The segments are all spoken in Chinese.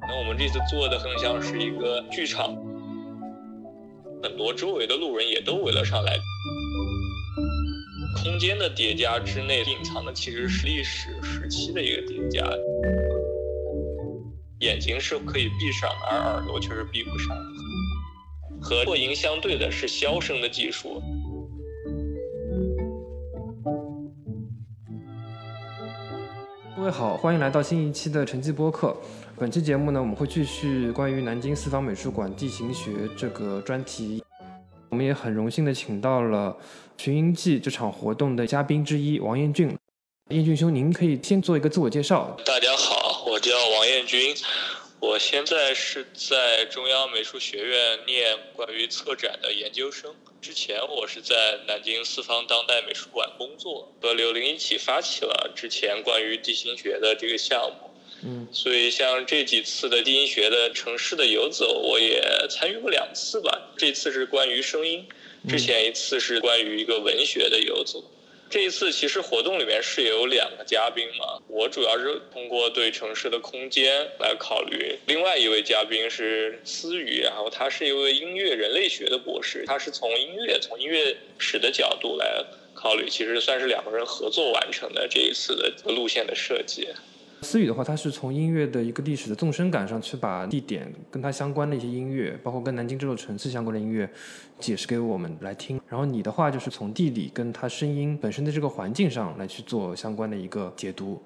那我们这次做的更像是一个剧场，很多周围的路人也都围了上来。空间的叠加之内隐藏的其实是历史时期的一个叠加。眼睛是可以闭上，而耳朵却是闭不上的。和破音相对的是消声的技术。各位好，欢迎来到新一期的晨记播客。本期节目呢，我们会继续关于南京四方美术馆地形学这个专题。我们也很荣幸的请到了《寻音记》这场活动的嘉宾之一王彦俊。彦俊兄，您可以先做一个自我介绍。大家好，我叫王彦军，我现在是在中央美术学院念关于策展的研究生。之前我是在南京四方当代美术馆工作，和刘玲一起发起了之前关于地心学的这个项目。嗯，所以像这几次的地心学的城市的游走，我也参与过两次吧。这次是关于声音，之前一次是关于一个文学的游走。这一次其实活动里面是有两个嘉宾嘛，我主要是通过对城市的空间来考虑。另外一位嘉宾是思雨，然后他是一位音乐人类学的博士，他是从音乐、从音乐史的角度来考虑，其实算是两个人合作完成的这一次的路线的设计。思雨的话，他是从音乐的一个历史的纵深感上去把地点跟它相关的一些音乐，包括跟南京这座城市相关的音乐，解释给我们来听。然后你的话就是从地理跟它声音本身的这个环境上来去做相关的一个解读。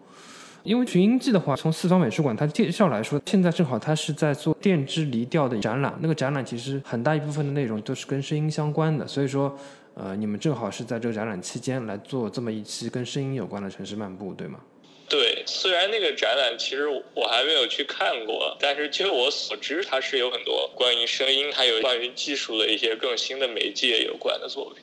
因为《群音记》的话，从四方美术馆它介绍来说，现在正好它是在做电之离调的展览，那个展览其实很大一部分的内容都是跟声音相关的，所以说，呃，你们正好是在这个展览期间来做这么一期跟声音有关的城市漫步，对吗？对，虽然那个展览其实我还没有去看过，但是据我所知，它是有很多关于声音还有关于技术的一些更新的媒介有关的作品。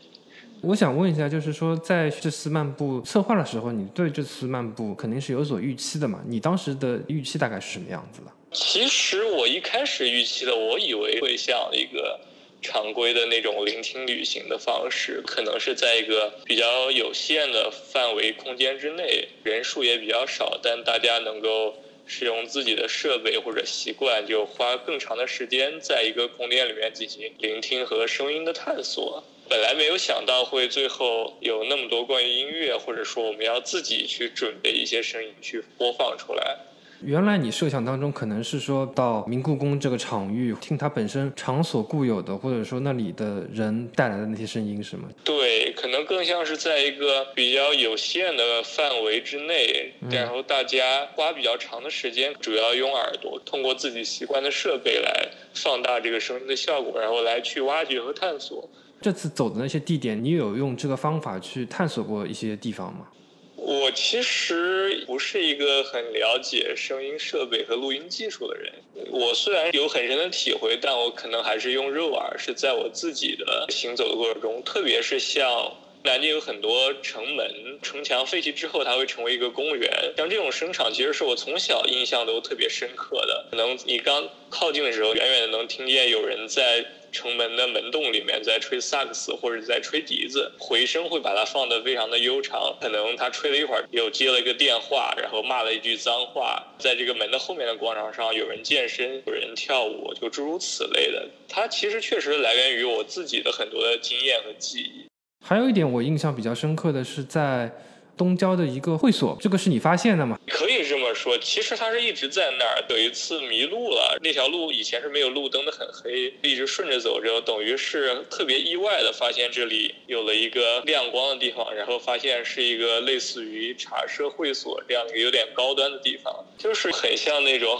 我想问一下，就是说在这次漫步策划的时候，你对这次漫步肯定是有所预期的嘛？你当时的预期大概是什么样子的？其实我一开始预期的，我以为会像一个。常规的那种聆听旅行的方式，可能是在一个比较有限的范围空间之内，人数也比较少，但大家能够使用自己的设备或者习惯，就花更长的时间在一个空间里面进行聆听和声音的探索。本来没有想到会最后有那么多关于音乐，或者说我们要自己去准备一些声音去播放出来。原来你设想当中可能是说到明故宫这个场域，听它本身场所固有的，或者说那里的人带来的那些声音，是吗？对，可能更像是在一个比较有限的范围之内，然后大家花比较长的时间，主要用耳朵通过自己习惯的设备来放大这个声音的效果，然后来去挖掘和探索。这次走的那些地点，你有用这个方法去探索过一些地方吗？我其实不是一个很了解声音设备和录音技术的人。我虽然有很深的体会，但我可能还是用肉耳，是在我自己的行走的过程中，特别是像南京有很多城门、城墙废弃之后，它会成为一个公园。像这种声场，其实是我从小印象都特别深刻的。可能你刚靠近的时候，远远的能听见有人在。城门的门洞里面在吹萨克斯或者在吹笛子，回声会把它放得非常的悠长。可能他吹了一会儿，又接了一个电话，然后骂了一句脏话。在这个门的后面的广场上，有人健身，有人跳舞，就诸如此类的。它其实确实来源于我自己的很多的经验和记忆。还有一点我印象比较深刻的是在。东郊的一个会所，这个是你发现的吗？可以这么说，其实它是一直在那儿。有一次迷路了，那条路以前是没有路灯的，很黑，一直顺着走着，等于是特别意外的发现这里有了一个亮光的地方，然后发现是一个类似于茶社会所这样一个有点高端的地方，就是很像那种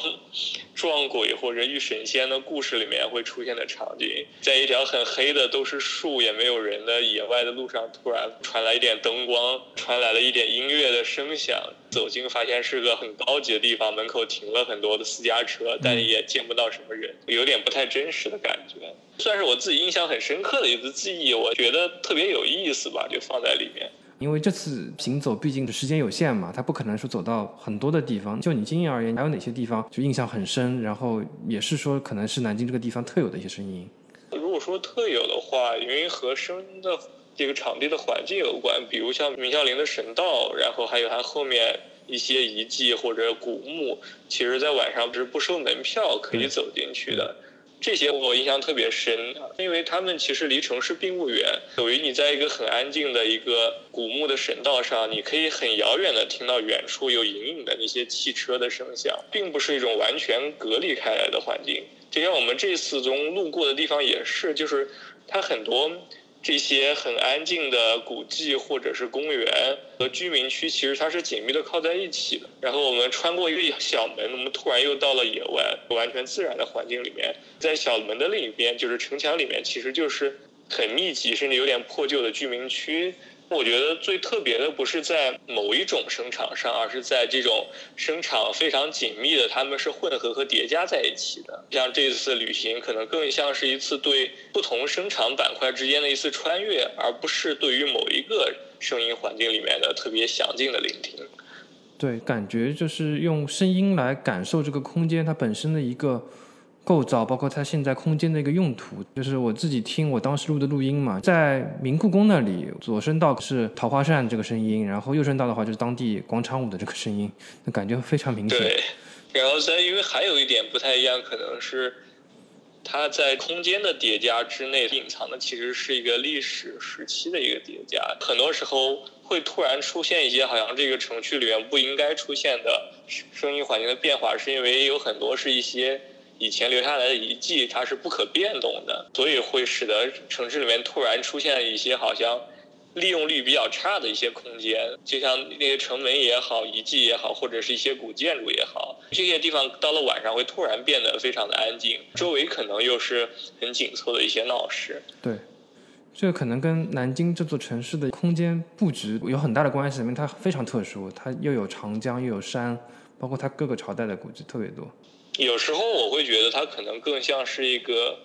撞鬼或者遇神仙的故事里面会出现的场景，在一条很黑的都是树也没有人的野外的路上，突然传来一点灯光，传来了。一点音乐的声响，走进发现是个很高级的地方，门口停了很多的私家车，但也见不到什么人，有点不太真实的感觉。算是我自己印象很深刻的一次记忆，我觉得特别有意思吧，就放在里面。因为这次行走毕竟时间有限嘛，他不可能说走到很多的地方。就你经验而言，还有哪些地方就印象很深？然后也是说，可能是南京这个地方特有的一些声音。如果说特有的话，因为和声的。这个场地的环境有关，比如像明孝陵的神道，然后还有它后面一些遗迹或者古墓，其实在晚上是不收门票可以走进去的。这些我印象特别深，因为他们其实离城市并不远，等于你在一个很安静的一个古墓的神道上，你可以很遥远的听到远处有隐隐的那些汽车的声响，并不是一种完全隔离开来的环境。就像我们这次中路过的地方也是，就是它很多。这些很安静的古迹或者是公园和居民区，其实它是紧密的靠在一起的。然后我们穿过一个小门，我们突然又到了野外，完全自然的环境里面。在小门的另一边，就是城墙里面，其实就是很密集甚至有点破旧的居民区。我觉得最特别的不是在某一种声场上，而是在这种声场非常紧密的，他们是混合和叠加在一起的。像这次旅行，可能更像是一次对不同声场板块之间的一次穿越，而不是对于某一个声音环境里面的特别详尽的聆听。对，感觉就是用声音来感受这个空间它本身的一个。构造包括它现在空间的一个用途，就是我自己听我当时录的录音嘛，在明故宫那里，左声道是桃花扇这个声音，然后右声道的话就是当地广场舞的这个声音，那感觉非常明显。对，然后在因为还有一点不太一样，可能是它在空间的叠加之内隐藏的其实是一个历史时期的一个叠加，很多时候会突然出现一些好像这个城区里面不应该出现的声音环境的变化，是因为有很多是一些。以前留下来的遗迹，它是不可变动的，所以会使得城市里面突然出现一些好像利用率比较差的一些空间，就像那些城门也好、遗迹也好，或者是一些古建筑也好，这些地方到了晚上会突然变得非常的安静，周围可能又是很紧凑的一些闹市。对，这个可能跟南京这座城市的空间布局有很大的关系，因为它非常特殊，它又有长江又有山，包括它各个朝代的古迹特别多。有时候我会觉得它可能更像是一个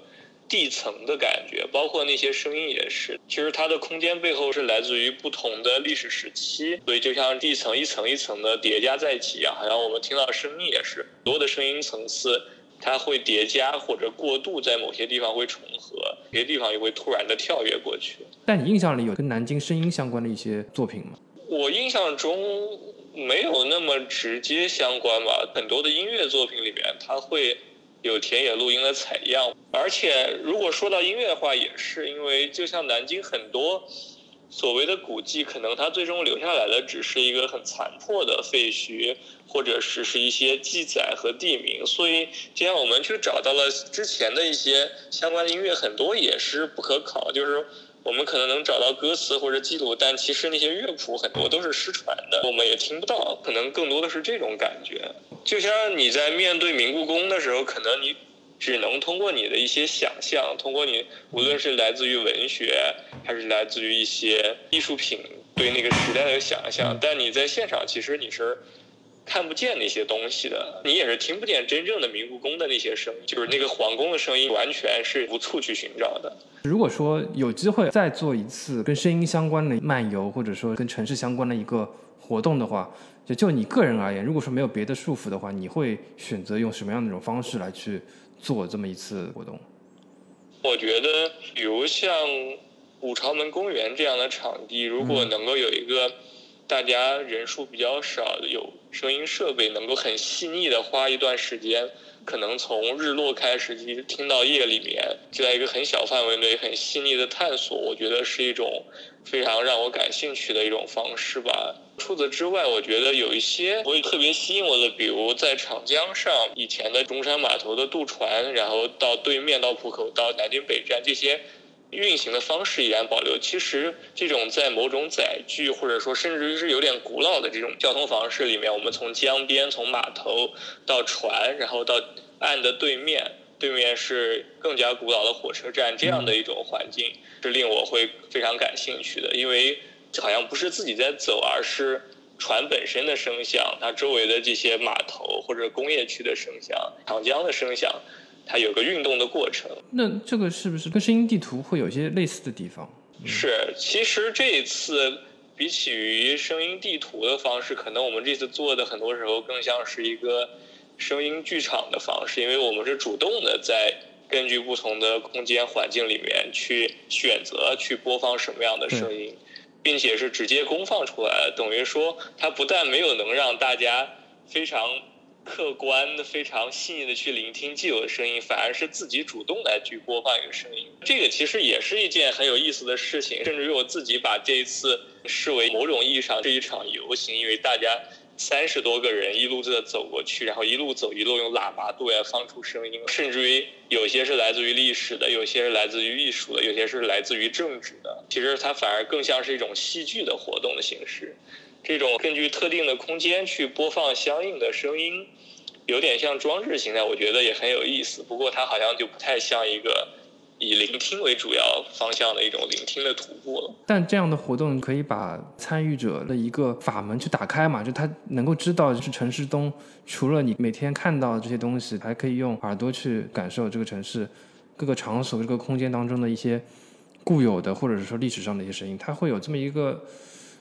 地层的感觉，包括那些声音也是。其实它的空间背后是来自于不同的历史时期，所以就像地层一层一层的叠加在一起一样，好像我们听到声音也是，所有的声音层次它会叠加或者过渡，在某些地方会重合，有些地方也会突然的跳跃过去。但你印象里有跟南京声音相关的一些作品吗？我印象中。没有那么直接相关吧，很多的音乐作品里面，它会有田野录音的采样，而且如果说到音乐的话，也是因为就像南京很多所谓的古迹，可能它最终留下来的只是一个很残破的废墟，或者是是一些记载和地名，所以就像我们去找到了之前的一些相关的音乐，很多也是不可考，就是。我们可能能找到歌词或者记录，但其实那些乐谱很多都是失传的，我们也听不到。可能更多的是这种感觉，就像你在面对明故宫的时候，可能你只能通过你的一些想象，通过你无论是来自于文学，还是来自于一些艺术品对那个时代的想象，但你在现场其实你是。看不见那些东西的，你也是听不见真正的明故宫的那些声音，就是那个皇宫的声音，完全是无处去寻找的。如果说有机会再做一次跟声音相关的漫游，或者说跟城市相关的一个活动的话，就就你个人而言，如果说没有别的束缚的话，你会选择用什么样的一种方式来去做这么一次活动？我觉得，比如像五朝门公园这样的场地，如果能够有一个。大家人数比较少，有声音设备能够很细腻的花一段时间，可能从日落开始一直听到夜里面，就在一个很小范围内很细腻的探索，我觉得是一种非常让我感兴趣的一种方式吧。除此之外，我觉得有一些会特别吸引我的，比如在长江上以前的中山码头的渡船，然后到对面到浦口到南京北站这些。运行的方式依然保留。其实，这种在某种载具或者说甚至于是有点古老的这种交通方式里面，我们从江边、从码头到船，然后到岸的对面，对面是更加古老的火车站，这样的一种环境是令我会非常感兴趣的。因为好像不是自己在走，而是船本身的声响，它周围的这些码头或者工业区的声响，长江的声响。它有个运动的过程，那这个是不是跟声音地图会有一些类似的地方？是，其实这一次比起于声音地图的方式，可能我们这次做的很多时候更像是一个声音剧场的方式，因为我们是主动的在根据不同的空间环境里面去选择去播放什么样的声音。并且是直接公放出来的，等于说它不但没有能让大家非常。客观的、非常细腻的去聆听既有的声音，反而是自己主动来去播放一个声音。这个其实也是一件很有意思的事情。甚至于我自己把这一次视为某种意义上是一场游行，因为大家三十多个人一路在走过去，然后一路走一路用喇叭对外放出声音。甚至于有些是来自于历史的，有些是来自于艺术的，有些是来自于政治的。其实它反而更像是一种戏剧的活动的形式。这种根据特定的空间去播放相应的声音。有点像装置形态，我觉得也很有意思。不过它好像就不太像一个以聆听为主要方向的一种聆听的徒步了。但这样的活动可以把参与者的一个法门去打开嘛？就他能够知道，就是城市中除了你每天看到这些东西，还可以用耳朵去感受这个城市各个场所、这个空间当中的一些固有的或者是说历史上的一些声音。它会有这么一个，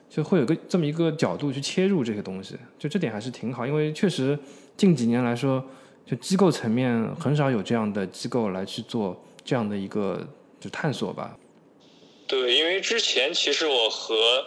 就会有个这么一个角度去切入这些东西。就这点还是挺好，因为确实。近几年来说，就机构层面很少有这样的机构来去做这样的一个就探索吧。对，因为之前其实我和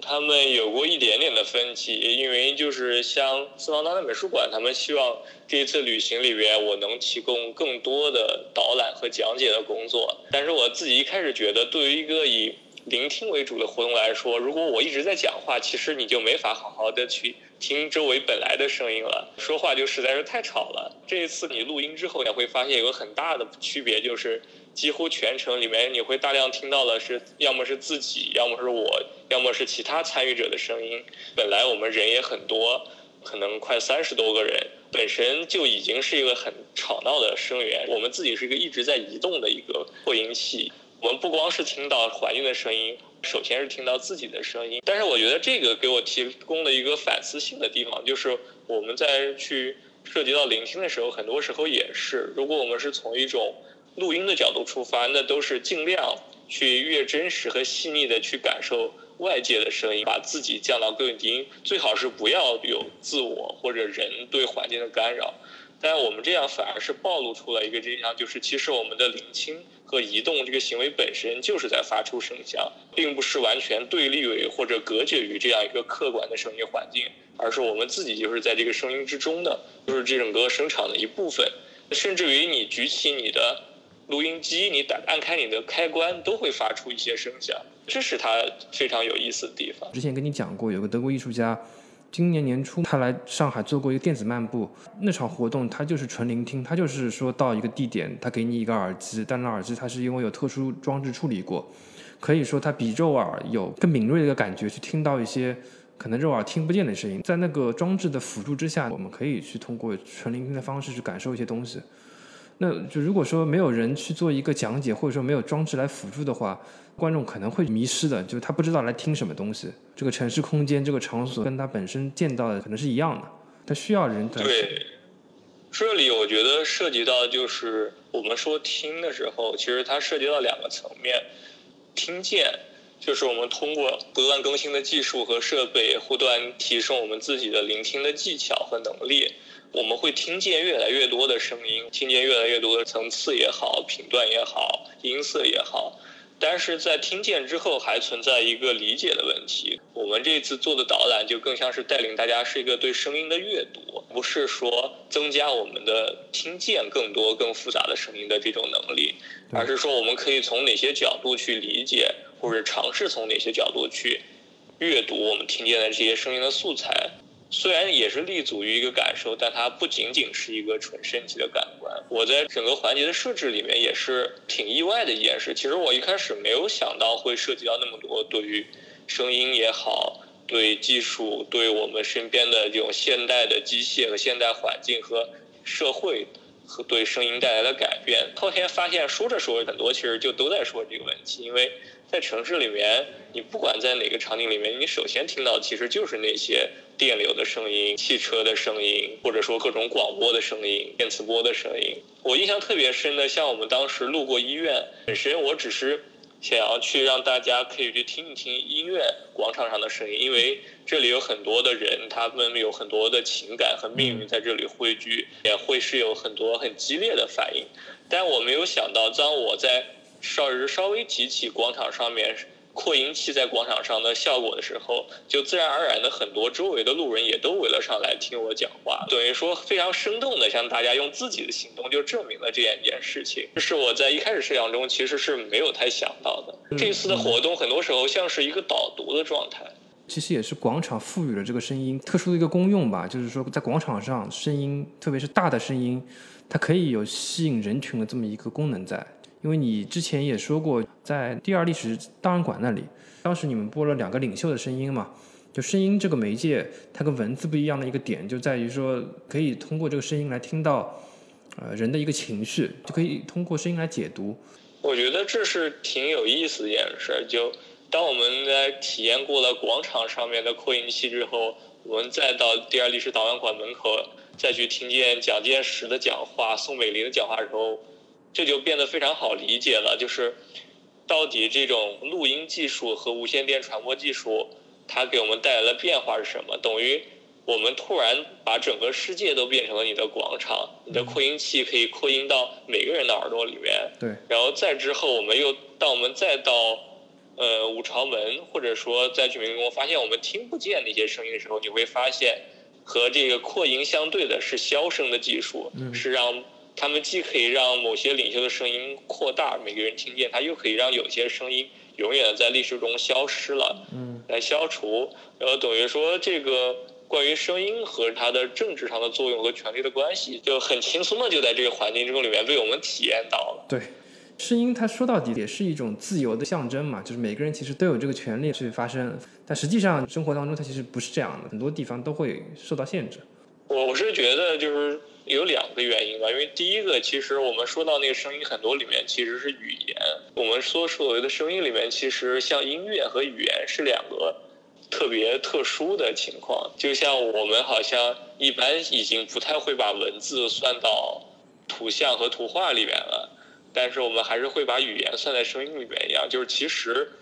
他们有过一点点的分歧，因为就是像四方当代美术馆，他们希望这一次旅行里边我能提供更多的导览和讲解的工作，但是我自己一开始觉得，对于一个以聆听为主的活动来说，如果我一直在讲话，其实你就没法好好的去。听周围本来的声音了，说话就实在是太吵了。这一次你录音之后，你会发现有个很大的区别，就是几乎全程里面你会大量听到的是，要么是自己，要么是我，要么是其他参与者的声音。本来我们人也很多，可能快三十多个人，本身就已经是一个很吵闹的声源。我们自己是一个一直在移动的一个扩音器，我们不光是听到环境的声音。首先是听到自己的声音，但是我觉得这个给我提供了一个反思性的地方，就是我们在去涉及到聆听的时候，很多时候也是，如果我们是从一种录音的角度出发，那都是尽量去越真实和细腻的去感受外界的声音，把自己降到更低，最好是不要有自我或者人对环境的干扰。但我们这样反而是暴露出了一个真相，就是其实我们的聆听和移动这个行为本身就是在发出声响，并不是完全对立于或者隔绝于这样一个客观的声音环境，而是我们自己就是在这个声音之中的，就是这整个声场的一部分。甚至于你举起你的录音机，你打按开你的开关，都会发出一些声响，这是它非常有意思的地方。之前跟你讲过，有个德国艺术家。今年年初，他来上海做过一个电子漫步，那场活动他就是纯聆听，他就是说到一个地点，他给你一个耳机，但那耳机它是因为有特殊装置处理过，可以说它比肉耳有更敏锐的一个感觉，去听到一些可能肉耳听不见的声音，在那个装置的辅助之下，我们可以去通过纯聆听的方式去感受一些东西。那就如果说没有人去做一个讲解，或者说没有装置来辅助的话。观众可能会迷失的，就是他不知道来听什么东西。这个城市空间，这个场所跟他本身见到的可能是一样的，他需要人。对，这里我觉得涉及到就是我们说听的时候，其实它涉及到两个层面。听见就是我们通过不断更新的技术和设备，不断提升我们自己的聆听的技巧和能力，我们会听见越来越多的声音，听见越来越多的层次也好，频段也好，音色也好。但是在听见之后，还存在一个理解的问题。我们这次做的导览就更像是带领大家是一个对声音的阅读，不是说增加我们的听见更多、更复杂的声音的这种能力，而是说我们可以从哪些角度去理解，或者尝试从哪些角度去阅读我们听见的这些声音的素材。虽然也是立足于一个感受，但它不仅仅是一个纯身体的感官。我在整个环节的设置里面也是挺意外的一件事。其实我一开始没有想到会涉及到那么多对于声音也好，对技术，对我们身边的这种现代的机械和现代环境和社会和对声音带来的改变。后天发现说着说着，很多其实就都在说这个问题，因为。在城市里面，你不管在哪个场景里面，你首先听到其实就是那些电流的声音、汽车的声音，或者说各种广播的声音、电磁波的声音。我印象特别深的，像我们当时路过医院，本身我只是想要去让大家可以去听一听医院广场上的声音，因为这里有很多的人，他们有很多的情感和命运在这里汇聚，也会是有很多很激烈的反应。但我没有想到，当我在稍稍微提起广场上面扩音器在广场上的效果的时候，就自然而然的很多周围的路人也都围了上来听我讲话，等于说非常生动的向大家用自己的行动就证明了这样一件事情，这 是我在一开始设想中其实是没有太想到的。这次的活动很多时候像是一个导读的状态，其实也是广场赋予了这个声音特殊的一个功用吧，就是说在广场上声音，特别是大的声音，它可以有吸引人群的这么一个功能在。因为你之前也说过，在第二历史档案馆那里，当时你们播了两个领袖的声音嘛，就声音这个媒介，它跟文字不一样的一个点，就在于说可以通过这个声音来听到，呃人的一个情绪，就可以通过声音来解读。我觉得这是挺有意思的一件事。就当我们在体验过了广场上面的扩音器之后，我们再到第二历史档案馆门口，再去听见蒋介石的讲话、宋美龄的讲话的时候。这就变得非常好理解了，就是到底这种录音技术和无线电传播技术，它给我们带来的变化是什么？等于我们突然把整个世界都变成了你的广场，你的扩音器可以扩音到每个人的耳朵里面。对。然后再之后，我们又当我们再到呃五朝门，或者说在居民宫发现我们听不见那些声音的时候，你会发现和这个扩音相对的是消声的技术，是让。他们既可以让某些领袖的声音扩大，每个人听见，他又可以让有些声音永远的在历史中消失了，嗯，来消除。然后等于说，这个关于声音和它的政治上的作用和权力的关系，就很轻松的就在这个环境中里面被我们体验到了。对，声音它说到底也是一种自由的象征嘛，就是每个人其实都有这个权利去发声，但实际上生活当中它其实不是这样的，很多地方都会受到限制。我我是觉得就是。有两个原因吧，因为第一个，其实我们说到那个声音很多里面其实是语言。我们说所谓的声音里面，其实像音乐和语言是两个特别特殊的情况。就像我们好像一般已经不太会把文字算到图像和图画里面了，但是我们还是会把语言算在声音里面一样。就是其实。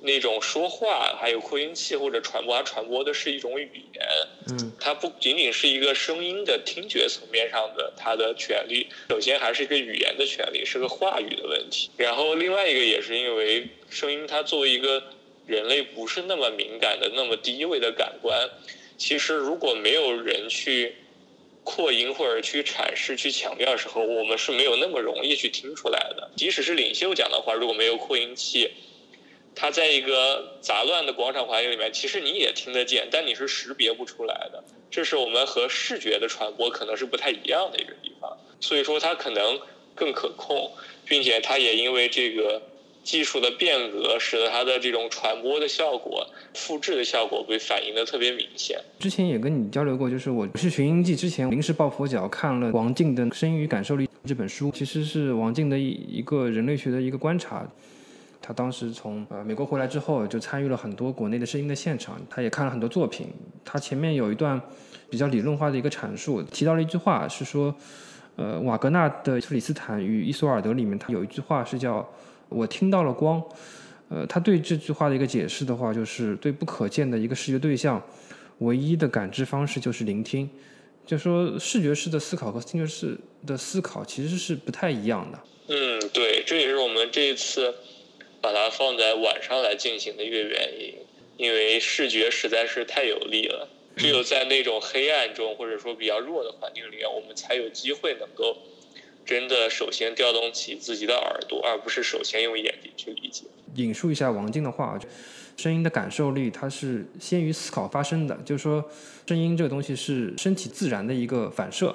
那种说话，还有扩音器或者传播，它传播的是一种语言。嗯，它不仅仅是一个声音的听觉层面上的它的权利，首先还是一个语言的权利，是个话语的问题。然后另外一个也是因为声音，它作为一个人类不是那么敏感的、那么低位的感官，其实如果没有人去扩音或者去阐释、去强调的时候，我们是没有那么容易去听出来的。即使是领袖讲的话，如果没有扩音器。它在一个杂乱的广场环境里面，其实你也听得见，但你是识别不出来的。这是我们和视觉的传播可能是不太一样的一个地方。所以说它可能更可控，并且它也因为这个技术的变革，使得它的这种传播的效果、复制的效果被反映的特别明显。之前也跟你交流过，就是我是寻音记之前临时抱佛脚看了王静的《声音与感受力》这本书，其实是王静的一一个人类学的一个观察。他当时从呃美国回来之后，就参与了很多国内的声音的现场，他也看了很多作品。他前面有一段比较理论化的一个阐述，提到了一句话，是说，呃，瓦格纳的《特里斯坦与伊索尔德》里面，他有一句话是叫“我听到了光”。呃，他对这句话的一个解释的话，就是对不可见的一个视觉对象，唯一的感知方式就是聆听。就说视觉式的思考和听觉式的思考其实是不太一样的。嗯，对，这也是我们这一次。把它放在晚上来进行的一个原因，因为视觉实在是太有力了。只有在那种黑暗中，或者说比较弱的环境里面，我们才有机会能够真的首先调动起自己的耳朵，而不是首先用眼睛去理解。引述一下王静的话啊，声音的感受力它是先于思考发生的，就是说，声音这个东西是身体自然的一个反射。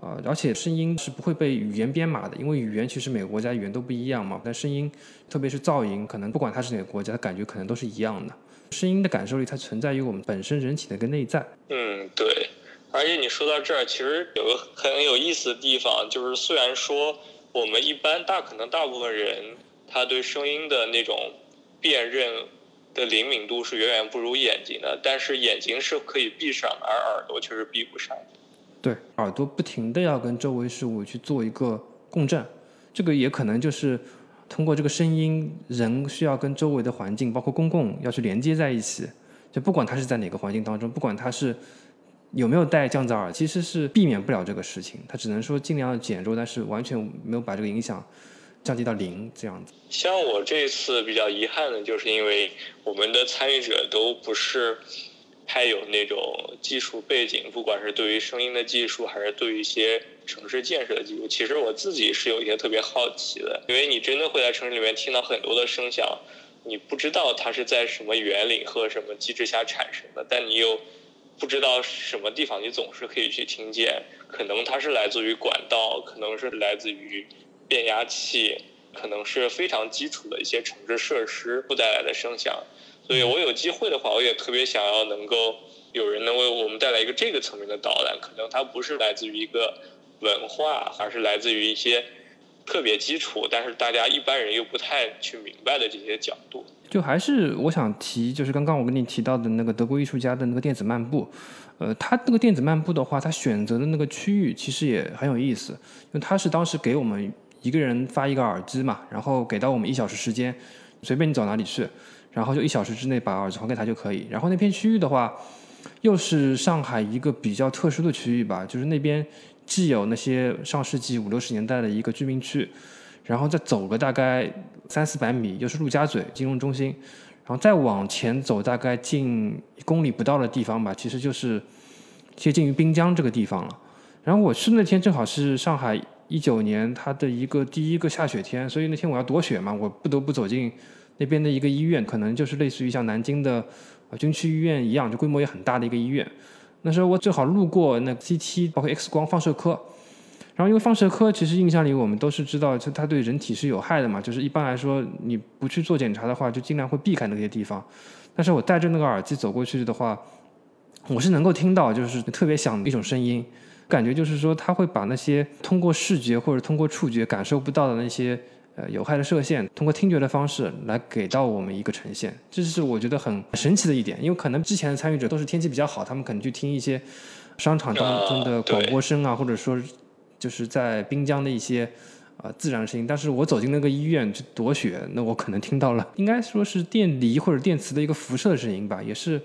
啊，而且声音是不会被语言编码的，因为语言其实每个国家语言都不一样嘛。但声音，特别是噪音，可能不管它是哪个国家，感觉可能都是一样的。声音的感受力，它存在于我们本身人体的一个内在。嗯，对。而且你说到这儿，其实有个很有意思的地方，就是虽然说我们一般大可能大部分人，他对声音的那种辨认的灵敏度是远远不如眼睛的，但是眼睛是可以闭上，而耳朵却是闭不上。对，耳朵不停的要跟周围事物去做一个共振，这个也可能就是通过这个声音，人需要跟周围的环境，包括公共要去连接在一起。就不管他是在哪个环境当中，不管他是有没有戴降噪耳，其实是避免不了这个事情。他只能说尽量减弱，但是完全没有把这个影响降低到零这样子。像我这次比较遗憾的，就是因为我们的参与者都不是太有那种技术背景，不管是对于声音的技术，还是对于一些城市建设的技术。其实我自己是有一些特别好奇的，因为你真的会在城市里面听到很多的声响，你不知道它是在什么原理和什么机制下产生的，但你又不知道什么地方你总是可以去听见，可能它是来自于管道，可能是来自于变压器。可能是非常基础的一些城市设施不带来的声响，所以我有机会的话，我也特别想要能够有人能为我们带来一个这个层面的导览。可能它不是来自于一个文化，而是来自于一些特别基础，但是大家一般人又不太去明白的这些角度。就还是我想提，就是刚刚我跟你提到的那个德国艺术家的那个电子漫步，呃，他那个电子漫步的话，他选择的那个区域其实也很有意思，因为他是当时给我们。一个人发一个耳机嘛，然后给到我们一小时时间，随便你走哪里去，然后就一小时之内把耳机还给他就可以。然后那片区域的话，又是上海一个比较特殊的区域吧，就是那边既有那些上世纪五六十年代的一个居民区，然后再走个大概三四百米，又是陆家嘴金融中心，然后再往前走大概近一公里不到的地方吧，其实就是接近于滨江这个地方了。然后我去那天正好是上海。一九年，它的一个第一个下雪天，所以那天我要躲雪嘛，我不得不走进那边的一个医院，可能就是类似于像南京的军区医院一样，就规模也很大的一个医院。那时候我正好路过那 CT，包括 X 光放射科，然后因为放射科其实印象里我们都是知道，就它对人体是有害的嘛，就是一般来说你不去做检查的话，就尽量会避开那些地方。但是我戴着那个耳机走过去的话，我是能够听到就是特别响的一种声音。感觉就是说，他会把那些通过视觉或者通过触觉感受不到的那些呃有害的射线，通过听觉的方式来给到我们一个呈现，这是我觉得很神奇的一点。因为可能之前的参与者都是天气比较好，他们可能去听一些商场当中的广播声啊，或者说就是在滨江的一些啊自然声音。但是我走进那个医院去躲雪，那我可能听到了应该说是电离或者电磁的一个辐射的声音吧，也是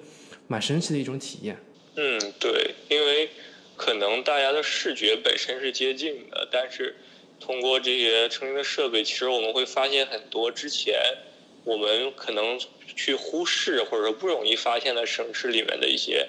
蛮神奇的一种体验。嗯，对，因为。可能大家的视觉本身是接近的，但是通过这些成型的设备，其实我们会发现很多之前我们可能去忽视或者说不容易发现的省市里面的一些，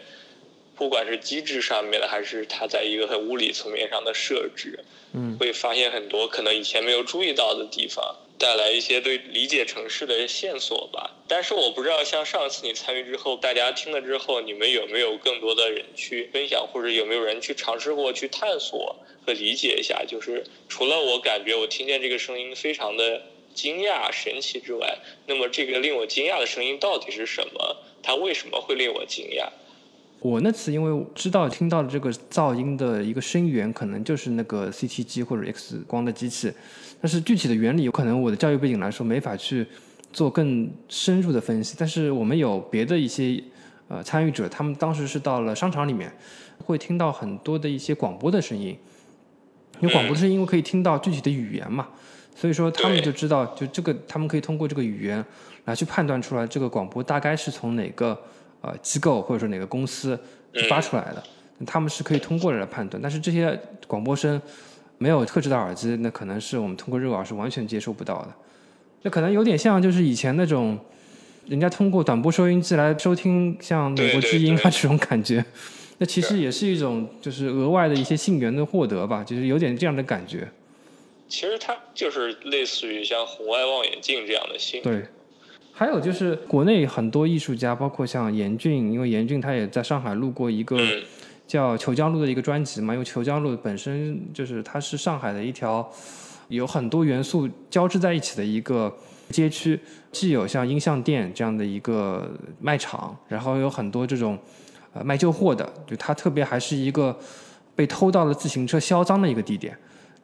不管是机制上面的，还是它在一个很物理层面上的设置，嗯，会发现很多可能以前没有注意到的地方。带来一些对理解城市的线索吧，但是我不知道，像上次你参与之后，大家听了之后，你们有没有更多的人去分享，或者有没有人去尝试过去探索和理解一下？就是除了我感觉我听见这个声音非常的惊讶、神奇之外，那么这个令我惊讶的声音到底是什么？它为什么会令我惊讶？我那次因为知道听到的这个噪音的一个声源，可能就是那个 CT 机或者 X 光的机器。但是具体的原理，有可能我的教育背景来说没法去做更深入的分析。但是我们有别的一些呃参与者，他们当时是到了商场里面，会听到很多的一些广播的声音。因为广播的声音，因为可以听到具体的语言嘛，所以说他们就知道，就这个他们可以通过这个语言来去判断出来这个广播大概是从哪个呃机构或者说哪个公司发出来的，他们是可以通过来判断。但是这些广播声。没有特制的耳机，那可能是我们通过热耳是完全接收不到的。那可能有点像就是以前那种，人家通过短波收音机来收听像美国之音啊这种感觉。那其实也是一种就是额外的一些信源的获得吧，就是有点这样的感觉。其实它就是类似于像红外望远镜这样的性。对。还有就是国内很多艺术家，包括像严俊，因为严俊他也在上海录过一个。叫裘江路的一个专辑嘛，因为裘江路本身就是它是上海的一条有很多元素交织在一起的一个街区，既有像音像店这样的一个卖场，然后有很多这种呃卖旧货的，就它特别还是一个被偷盗的自行车销赃的一个地点。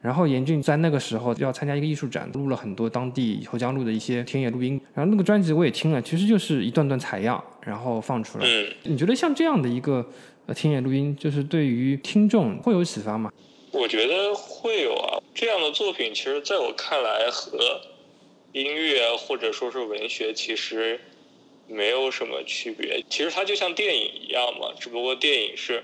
然后严俊在那个时候要参加一个艺术展，录了很多当地后江路的一些田野录音，然后那个专辑我也听了，其实就是一段段采样，然后放出来。嗯你觉得像这样的一个？呃，听野录音就是对于听众会有启发吗？我觉得会有啊。这样的作品，其实在我看来和音乐或者说是文学其实没有什么区别。其实它就像电影一样嘛，只不过电影是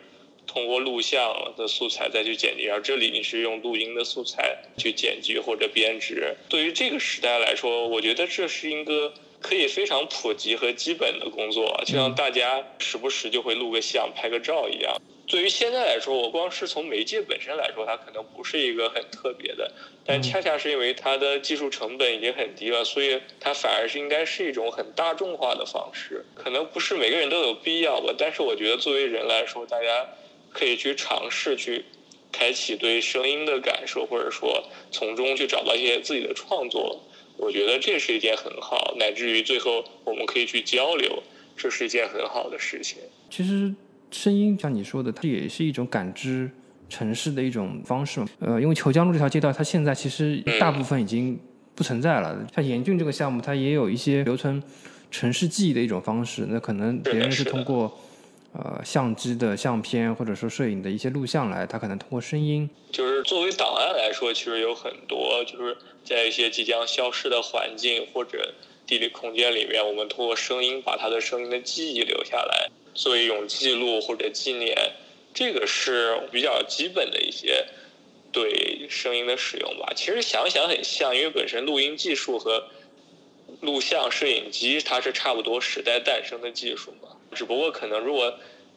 通过录像的素材再去剪辑，而这里你是用录音的素材去剪辑或者编织。对于这个时代来说，我觉得这是一个可以非常普及和基本的工作，就像大家时不时就会录个像、拍个照一样。对于现在来说，我光是从媒介本身来说，它可能不是一个很特别的，但恰恰是因为它的技术成本已经很低了，所以它反而是应该是一种很大众化的方式。可能不是每个人都有必要吧，但是我觉得作为人来说，大家可以去尝试去开启对声音的感受，或者说从中去找到一些自己的创作。我觉得这是一件很好，乃至于最后我们可以去交流，这是一件很好的事情。其实。声音像你说的，它也是一种感知城市的一种方式。呃，因为虬江路这条街道，它现在其实大部分已经不存在了。像严峻这个项目，它也有一些留存城市记忆的一种方式。那可能别人是通过呃相机的相片或者说摄影的一些录像来，它可能通过声音。就是作为档案来说，其实有很多就是在一些即将消失的环境或者地理空间里面，我们通过声音把它的声音的记忆留下来。作为一种记录或者纪念，这个是比较基本的一些对声音的使用吧。其实想想很像，因为本身录音技术和录像摄影机它是差不多时代诞生的技术嘛。只不过可能如果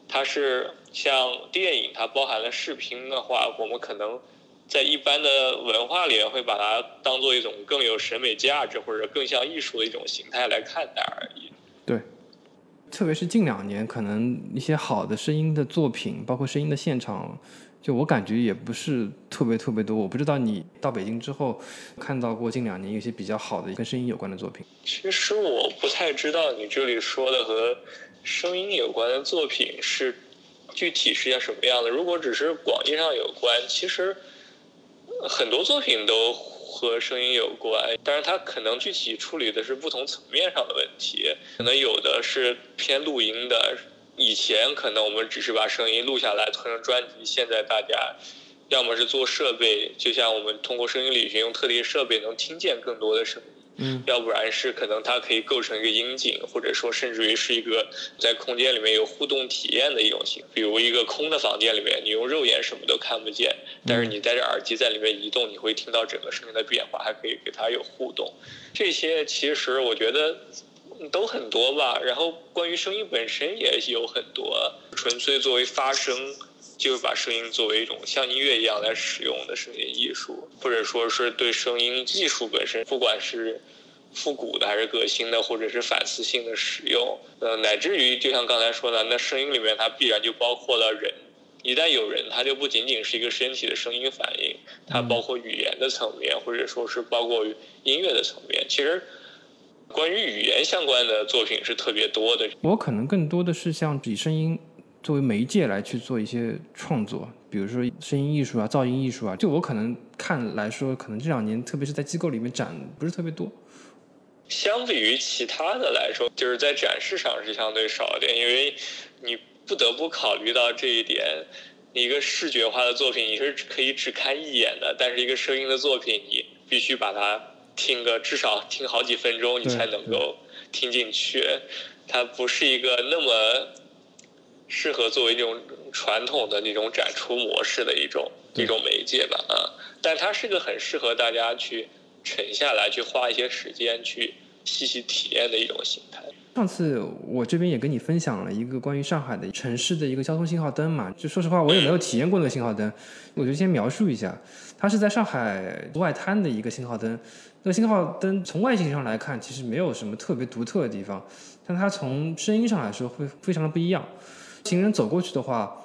它是像电影，它包含了视频的话，我们可能在一般的文化里面会把它当做一种更有审美价值或者更像艺术的一种形态来看待而已。对。特别是近两年，可能一些好的声音的作品，包括声音的现场，就我感觉也不是特别特别多。我不知道你到北京之后看到过近两年有些比较好的跟声音有关的作品。其实我不太知道你这里说的和声音有关的作品是具体是要什么样的。如果只是广义上有关，其实很多作品都。和声音有关，但是它可能具体处理的是不同层面上的问题，可能有的是偏录音的。以前可能我们只是把声音录下来存成专辑，现在大家要么是做设备，就像我们通过声音旅行用特定设备能听见更多的声音。嗯，要不然是可能它可以构成一个音景，或者说甚至于是一个在空间里面有互动体验的一种形。比如一个空的房间里面，你用肉眼什么都看不见，但是你戴着耳机在里面移动，你会听到整个声音的变化，还可以给它有互动。这些其实我觉得都很多吧。然后关于声音本身也有很多，纯粹作为发声。就是把声音作为一种像音乐一样来使用的声音艺术，或者说是对声音技术本身，不管是复古的还是革新的，或者是反思性的使用，呃，乃至于就像刚才说的，那声音里面它必然就包括了人，一旦有人，它就不仅仅是一个身体的声音反应，它包括语言的层面，或者说是包括音乐的层面。其实，关于语言相关的作品是特别多的。我可能更多的是像以声音。作为媒介来去做一些创作，比如说声音艺术啊、噪音艺术啊，就我可能看来说，可能这两年特别是在机构里面展不是特别多。相比于其他的来说，就是在展示上是相对少一点，因为你不得不考虑到这一点。一个视觉化的作品你是可以只看一眼的，但是一个声音的作品你必须把它听个至少听好几分钟，你才能够听进去。它不是一个那么。适合作为这种传统的那种展出模式的一种一种媒介吧啊，但它是个很适合大家去沉下来去花一些时间去细细体验的一种形态。上次我这边也跟你分享了一个关于上海的城市的一个交通信号灯嘛，就说实话我也没有体验过那个信号灯，我就先描述一下，它是在上海外滩的一个信号灯，那个信号灯从外形上来看其实没有什么特别独特的地方，但它从声音上来说会非常的不一样。行人走过去的话，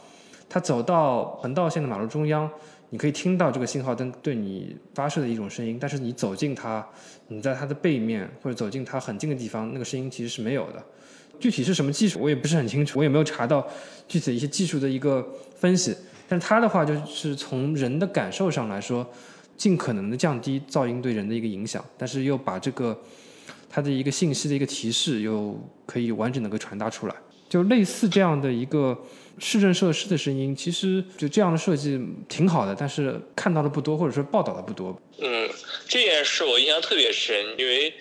他走到横道线的马路中央，你可以听到这个信号灯对你发射的一种声音。但是你走近它，你在它的背面或者走近它很近的地方，那个声音其实是没有的。具体是什么技术，我也不是很清楚，我也没有查到具体的一些技术的一个分析。但是它的话就是从人的感受上来说，尽可能的降低噪音对人的一个影响，但是又把这个它的一个信息的一个提示又可以完整的给传达出来。就类似这样的一个市政设施的声音，其实就这样的设计挺好的，但是看到的不多，或者说报道的不多。嗯，这件事我印象特别深，因为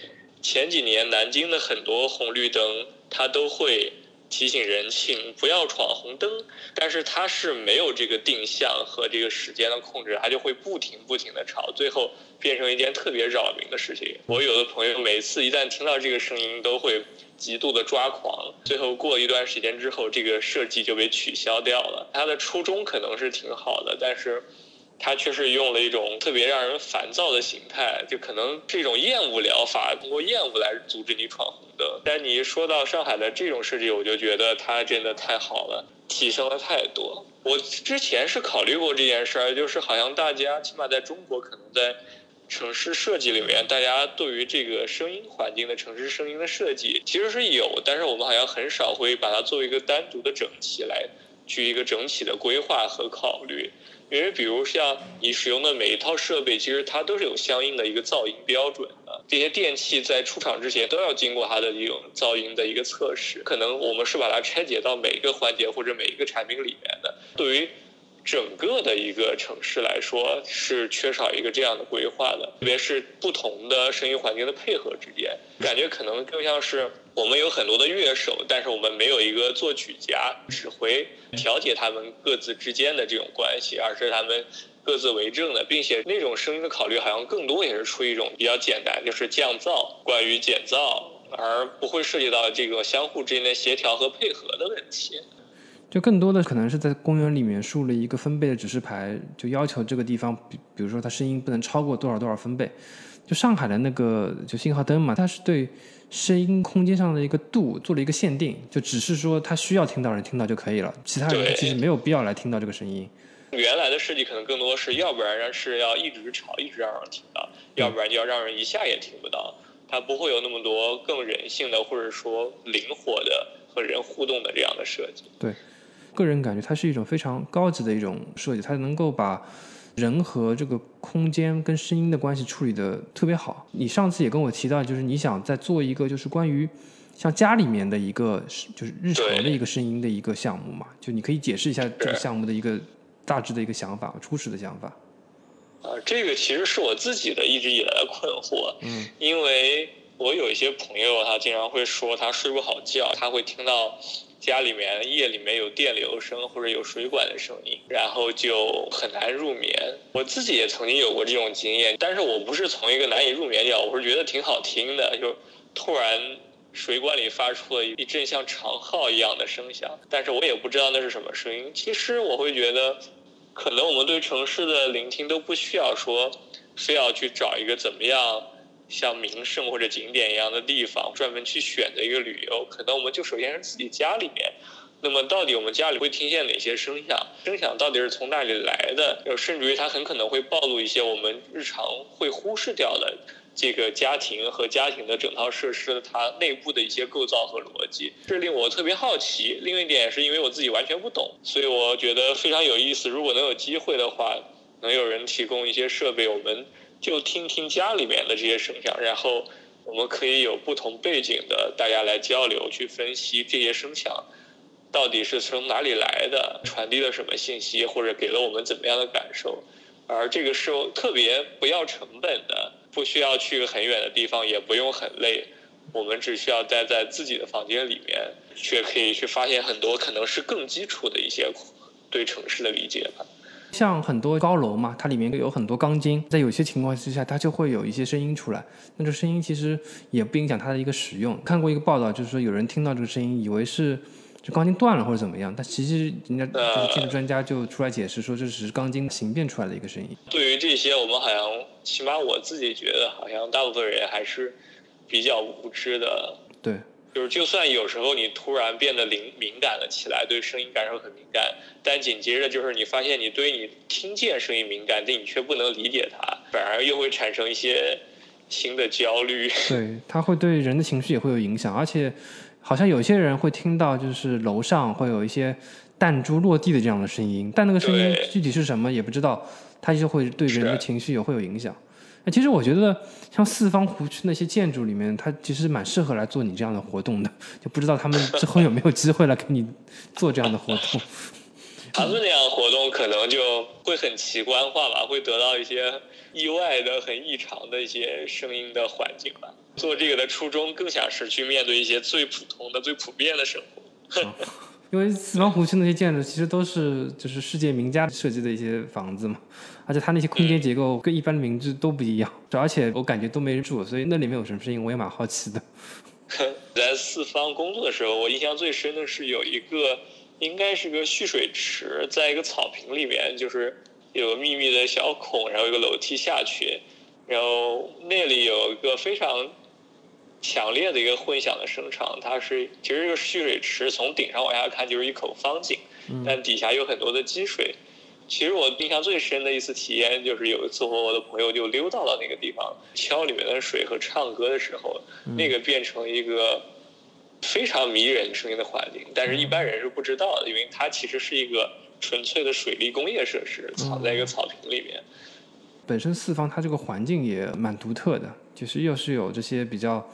前几年南京的很多红绿灯，它都会提醒人请不要闯红灯，但是它是没有这个定向和这个时间的控制，它就会不停不停的吵，最后变成一件特别扰民的事情。我有的朋友每次一旦听到这个声音，都会极度的抓狂，最后过一段时间之后，这个设计就被取消掉了。它的初衷可能是挺好的，但是。他却是用了一种特别让人烦躁的形态，就可能是一种厌恶疗法，通过厌恶来阻止你闯红灯。但你一说到上海的这种设计，我就觉得它真的太好了，提升了太多。我之前是考虑过这件事儿，就是好像大家起码在中国，可能在城市设计里面，大家对于这个声音环境的城市声音的设计其实是有，但是我们好像很少会把它作为一个单独的整体来去一个整体的规划和考虑。因为比如像你使用的每一套设备，其实它都是有相应的一个噪音标准的。这些电器在出厂之前都要经过它的一种噪音的一个测试。可能我们是把它拆解到每一个环节或者每一个产品里面的。对于整个的一个城市来说，是缺少一个这样的规划的。特别是不同的声音环境的配合之间，感觉可能更像是。我们有很多的乐手，但是我们没有一个作曲家指挥调节他们各自之间的这种关系，而是他们各自为政的，并且那种声音的考虑好像更多也是出于一种比较简单，就是降噪，关于减噪，而不会涉及到这个相互之间的协调和配合的问题。就更多的可能是在公园里面竖了一个分贝的指示牌，就要求这个地方，比比如说它声音不能超过多少多少分贝。就上海的那个就信号灯嘛，它是对。声音空间上的一个度做了一个限定，就只是说他需要听到人听到就可以了，其他人其实没有必要来听到这个声音。原来的设计可能更多是要不然是要一直吵，一直让人听到，要不然就要让人一下也听不到。它不会有那么多更人性的或者说灵活的和人互动的这样的设计。对，个人感觉它是一种非常高级的一种设计，它能够把。人和这个空间跟声音的关系处理的特别好。你上次也跟我提到，就是你想在做一个就是关于像家里面的一个就是日常的一个声音的一个项目嘛？就你可以解释一下这个项目的一个大致的一个想法，初始的想法。啊，这个其实是我自己的一直以来的困惑。嗯，因为我有一些朋友，他经常会说他睡不好觉，他会听到。家里面夜里面有电流声或者有水管的声音，然后就很难入眠。我自己也曾经有过这种经验，但是我不是从一个难以入眠角，我是觉得挺好听的，就突然水管里发出了一阵像长号一样的声响，但是我也不知道那是什么声音。其实我会觉得，可能我们对城市的聆听都不需要说，非要去找一个怎么样。像名胜或者景点一样的地方，专门去选择一个旅游，可能我们就首先是自己家里面。那么，到底我们家里会听见哪些声响？声响到底是从哪里来的？甚至于它很可能会暴露一些我们日常会忽视掉的这个家庭和家庭的整套设施它内部的一些构造和逻辑，这令我特别好奇。另一点是因为我自己完全不懂，所以我觉得非常有意思。如果能有机会的话，能有人提供一些设备，我们。就听听家里面的这些声响，然后我们可以有不同背景的大家来交流，去分析这些声响到底是从哪里来的，传递了什么信息，或者给了我们怎么样的感受。而这个是特别不要成本的，不需要去很远的地方，也不用很累，我们只需要待在自己的房间里面，却可以去发现很多可能是更基础的一些对城市的理解吧。像很多高楼嘛，它里面有很多钢筋，在有些情况之下，它就会有一些声音出来。那这声音其实也不影响它的一个使用。看过一个报道，就是说有人听到这个声音，以为是这钢筋断了或者怎么样，但其实人家就是建筑专家就出来解释说，这只是钢筋形变出来的一个声音。对于这些，我们好像起码我自己觉得，好像大部分人还是比较无知的。对。就是，就算有时候你突然变得灵敏感了起来，对声音感受很敏感，但紧接着就是你发现你对你听见声音敏感，但你却不能理解它，反而又会产生一些新的焦虑。对，它会对人的情绪也会有影响，而且好像有些人会听到就是楼上会有一些弹珠落地的这样的声音，但那个声音具体是什么也不知道，它就会对人的情绪也会有影响。其实我觉得，像四方湖区那些建筑里面，它其实蛮适合来做你这样的活动的。就不知道他们之后有没有机会来给你做这样的活动。他们那样活动可能就会很奇观化吧，会得到一些意外的、很异常的一些声音的环境吧。做这个的初衷更想是去面对一些最普通的、最普遍的生活。因为四方湖区那些建筑其实都是就是世界名家设计的一些房子嘛，而且它那些空间结构跟一般的民居都不一样，而且我感觉都没人住，所以那里面有什么声音我也蛮好奇的。在四方工作的时候，我印象最深的是有一个应该是个蓄水池，在一个草坪里面，就是有密密的小孔，然后一个楼梯下去，然后那里有一个非常。强烈的一个混响的声场，它是其实这个蓄水池从顶上往下看就是一口方井，但底下有很多的积水。其实我印象最深的一次体验就是有一次和我的朋友就溜到了那个地方，敲里面的水和唱歌的时候，那个变成一个非常迷人声音的环境。但是一般人是不知道的，因为它其实是一个纯粹的水利工业设施，藏在一个草坪里面。本身四方它这个环境也蛮独特的，就是又是有这些比较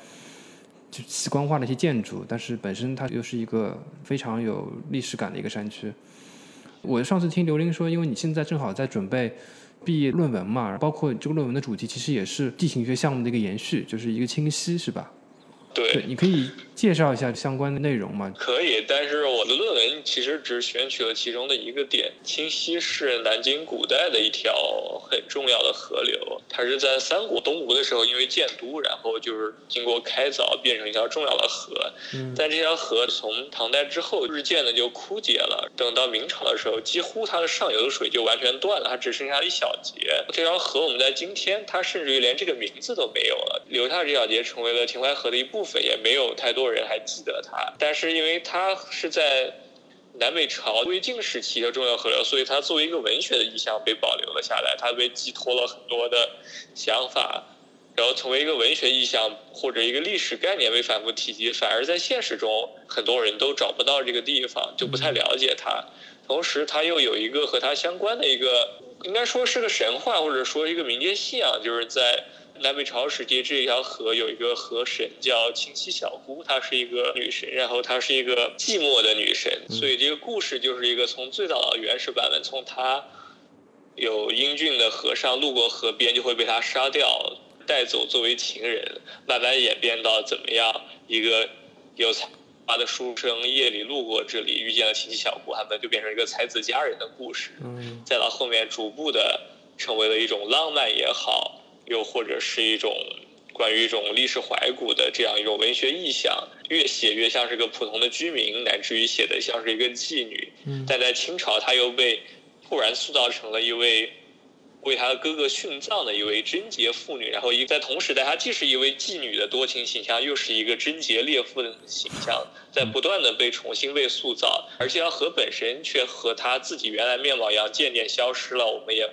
就奇观化的一些建筑，但是本身它又是一个非常有历史感的一个山区。我上次听刘玲说，因为你现在正好在准备毕业论文嘛，包括这个论文的主题其实也是地形学项目的一个延续，就是一个清晰，是吧？对，你可以介绍一下相关的内容吗？可以，但是我的论文其实只选取了其中的一个点。清溪是南京古代的一条很重要的河流，它是在三国东吴的时候因为建都，然后就是经过开凿变成一条重要的河。嗯，但这条河从唐代之后日渐的就枯竭了，等到明朝的时候，几乎它的上游的水就完全断了，它只剩下一小节。这条河我们在今天，它甚至于连这个名字都没有了，留下这小节成为了秦淮河的一部分。分也没有太多人还记得它，但是因为它是在南北朝魏晋时期的重要河流，所以它作为一个文学的意象被保留了下来。它被寄托了很多的想法，然后成为一个文学意象或者一个历史概念被反复提及。反而在现实中，很多人都找不到这个地方，就不太了解它。同时，它又有一个和它相关的一个，应该说是个神话，或者说一个民间信仰，就是在。南北朝时期，这一条河有一个河神叫清溪小姑，她是一个女神，然后她是一个寂寞的女神，所以这个故事就是一个从最早的原始版本，从她有英俊的和尚路过河边就会被她杀掉带走作为情人，慢慢演变到怎么样一个有才华的书生夜里路过这里遇见了清溪小姑，他们就变成一个才子佳人的故事，再到后面逐步的成为了一种浪漫也好。又或者是一种关于一种历史怀古的这样一种文学意象，越写越像是个普通的居民，乃至于写的像是一个妓女。但在清朝，她又被突然塑造成了一位为她的哥哥殉葬的一位贞洁妇女。然后一在同时代，她既是一位妓女的多情形象，又是一个贞洁烈妇的形象，在不断的被重新被塑造。而这条河本身却和她自己原来面貌一样，渐渐消失了。我们也。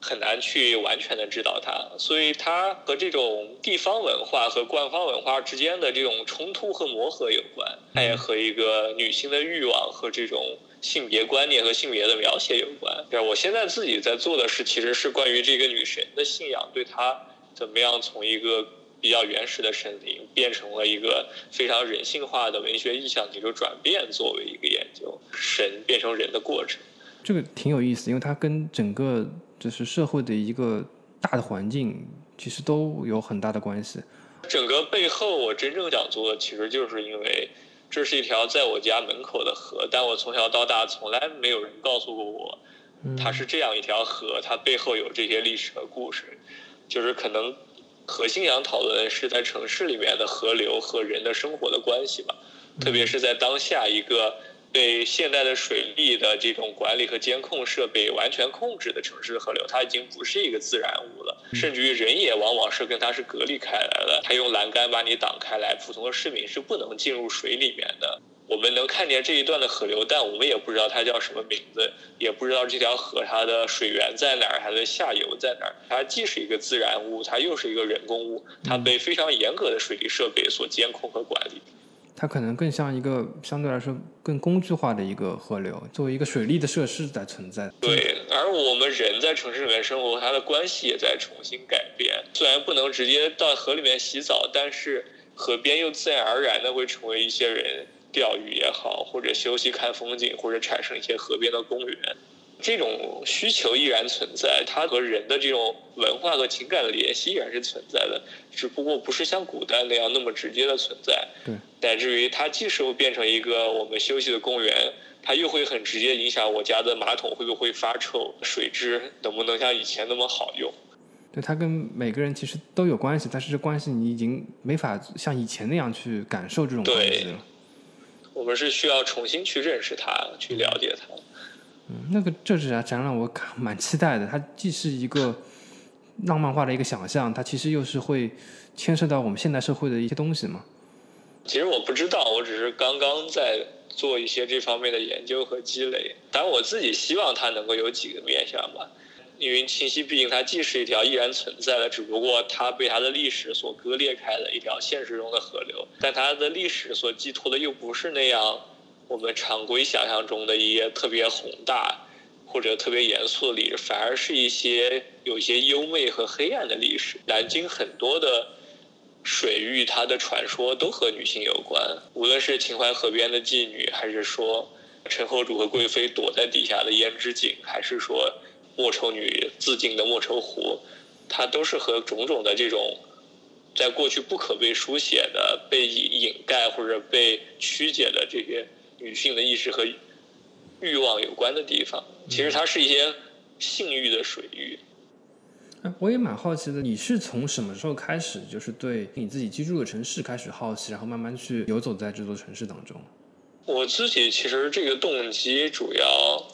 很难去完全的知道它，所以它和这种地方文化和官方文化之间的这种冲突和磨合有关，它也和一个女性的欲望和这种性别观念和性别的描写有关。对，我现在自己在做的事，其实是关于这个女神的信仰，对她怎么样从一个比较原始的神灵变成了一个非常人性化的文学意象的一个转变，作为一个研究神变成人的过程。这个挺有意思，因为它跟整个。就是社会的一个大的环境，其实都有很大的关系。整个背后，我真正想做的，其实就是因为这是一条在我家门口的河，但我从小到大从来没有人告诉过我，它是这样一条河，它背后有这些历史和故事。就是可能核心想讨论是在城市里面的河流和人的生活的关系吧，特别是在当下一个。被现代的水利的这种管理和监控设备完全控制的城市河流，它已经不是一个自然物了，甚至于人也往往是跟它是隔离开来的。它用栏杆把你挡开来，普通的市民是不能进入水里面的。我们能看见这一段的河流，但我们也不知道它叫什么名字，也不知道这条河它的水源在哪儿，它的下游在哪儿。它既是一个自然物，它又是一个人工物，它被非常严格的水利设备所监控和管理。它可能更像一个相对来说更工具化的一个河流，作为一个水利的设施在存在。对，而我们人在城市里面生活，它的关系也在重新改变。虽然不能直接到河里面洗澡，但是河边又自然而然的会成为一些人钓鱼也好，或者休息看风景，或者产生一些河边的公园。这种需求依然存在，它和人的这种文化和情感的联系依然是存在的，只不过不是像古代那样那么直接的存在。对，乃至于它即使会变成一个我们休息的公园，它又会很直接影响我家的马桶会不会发臭，水质能不能像以前那么好用。对，它跟每个人其实都有关系，但是这关系你已经没法像以前那样去感受这种关系了。我们是需要重新去认识它，去了解它。嗯，那个这展展览我蛮期待的。它既是一个浪漫化的一个想象，它其实又是会牵涉到我们现代社会的一些东西嘛。其实我不知道，我只是刚刚在做一些这方面的研究和积累。当然，我自己希望它能够有几个面向吧。因为清溪毕竟它既是一条依然存在的，只不过它被它的历史所割裂开的一条现实中的河流，但它的历史所寄托的又不是那样。我们常规想象中的一些特别宏大或者特别严肃的历史，反而是一些有些优美和黑暗的历史。南京很多的水域，它的传说都和女性有关，无论是秦淮河边的妓女，还是说陈后主和贵妃躲在底下的胭脂井，还是说莫愁女自尽的莫愁湖，它都是和种种的这种在过去不可被书写的、被掩盖或者被曲解的这些。女性的意识和欲望有关的地方，其实它是一些性欲的水域。哎，我也蛮好奇的，你是从什么时候开始，就是对你自己居住的城市开始好奇，然后慢慢去游走在这座城市当中？我自己其实这个动机主要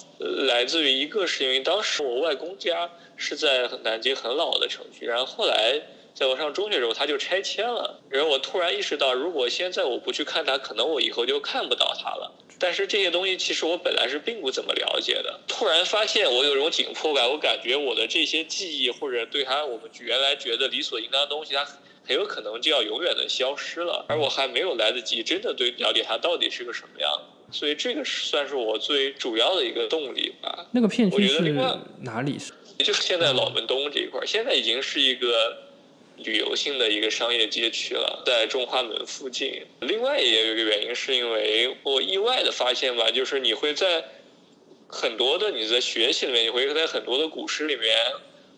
来自于一个，是因为当时我外公家是在南京很老的城区，然后后来。在我上中学的时候，他就拆迁了。然后我突然意识到，如果现在我不去看它，可能我以后就看不到它了。但是这些东西其实我本来是并不怎么了解的。突然发现我有种紧迫感，我感觉我的这些记忆或者对它我们原来觉得理所应当的东西，它很有可能就要永远的消失了。而我还没有来得及真的对了解它到底是个什么样。所以这个算是我最主要的一个动力吧。那个片区是哪里？就是现在老门东这一块，现在已经是一个。旅游性的一个商业街区了，在中华门附近。另外也有一个原因，是因为我意外的发现吧，就是你会在很多的你在学习里面，你会在很多的古诗里面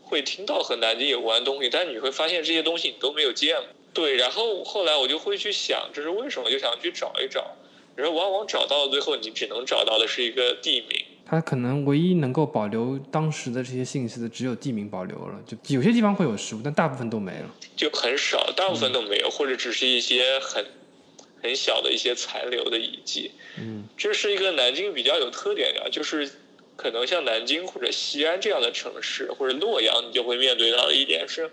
会听到和南京有关的东西，但你会发现这些东西你都没有见过。对，然后后来我就会去想，这是为什么？就想去找一找，然后往往找到最后，你只能找到的是一个地名。它可能唯一能够保留当时的这些信息的，只有地名保留了。就有些地方会有实物，但大部分都没了，就很少，大部分都没有，或者只是一些很很小的一些残留的遗迹。嗯，这是一个南京比较有特点的，就是可能像南京或者西安这样的城市，或者洛阳，你就会面对到的一点是。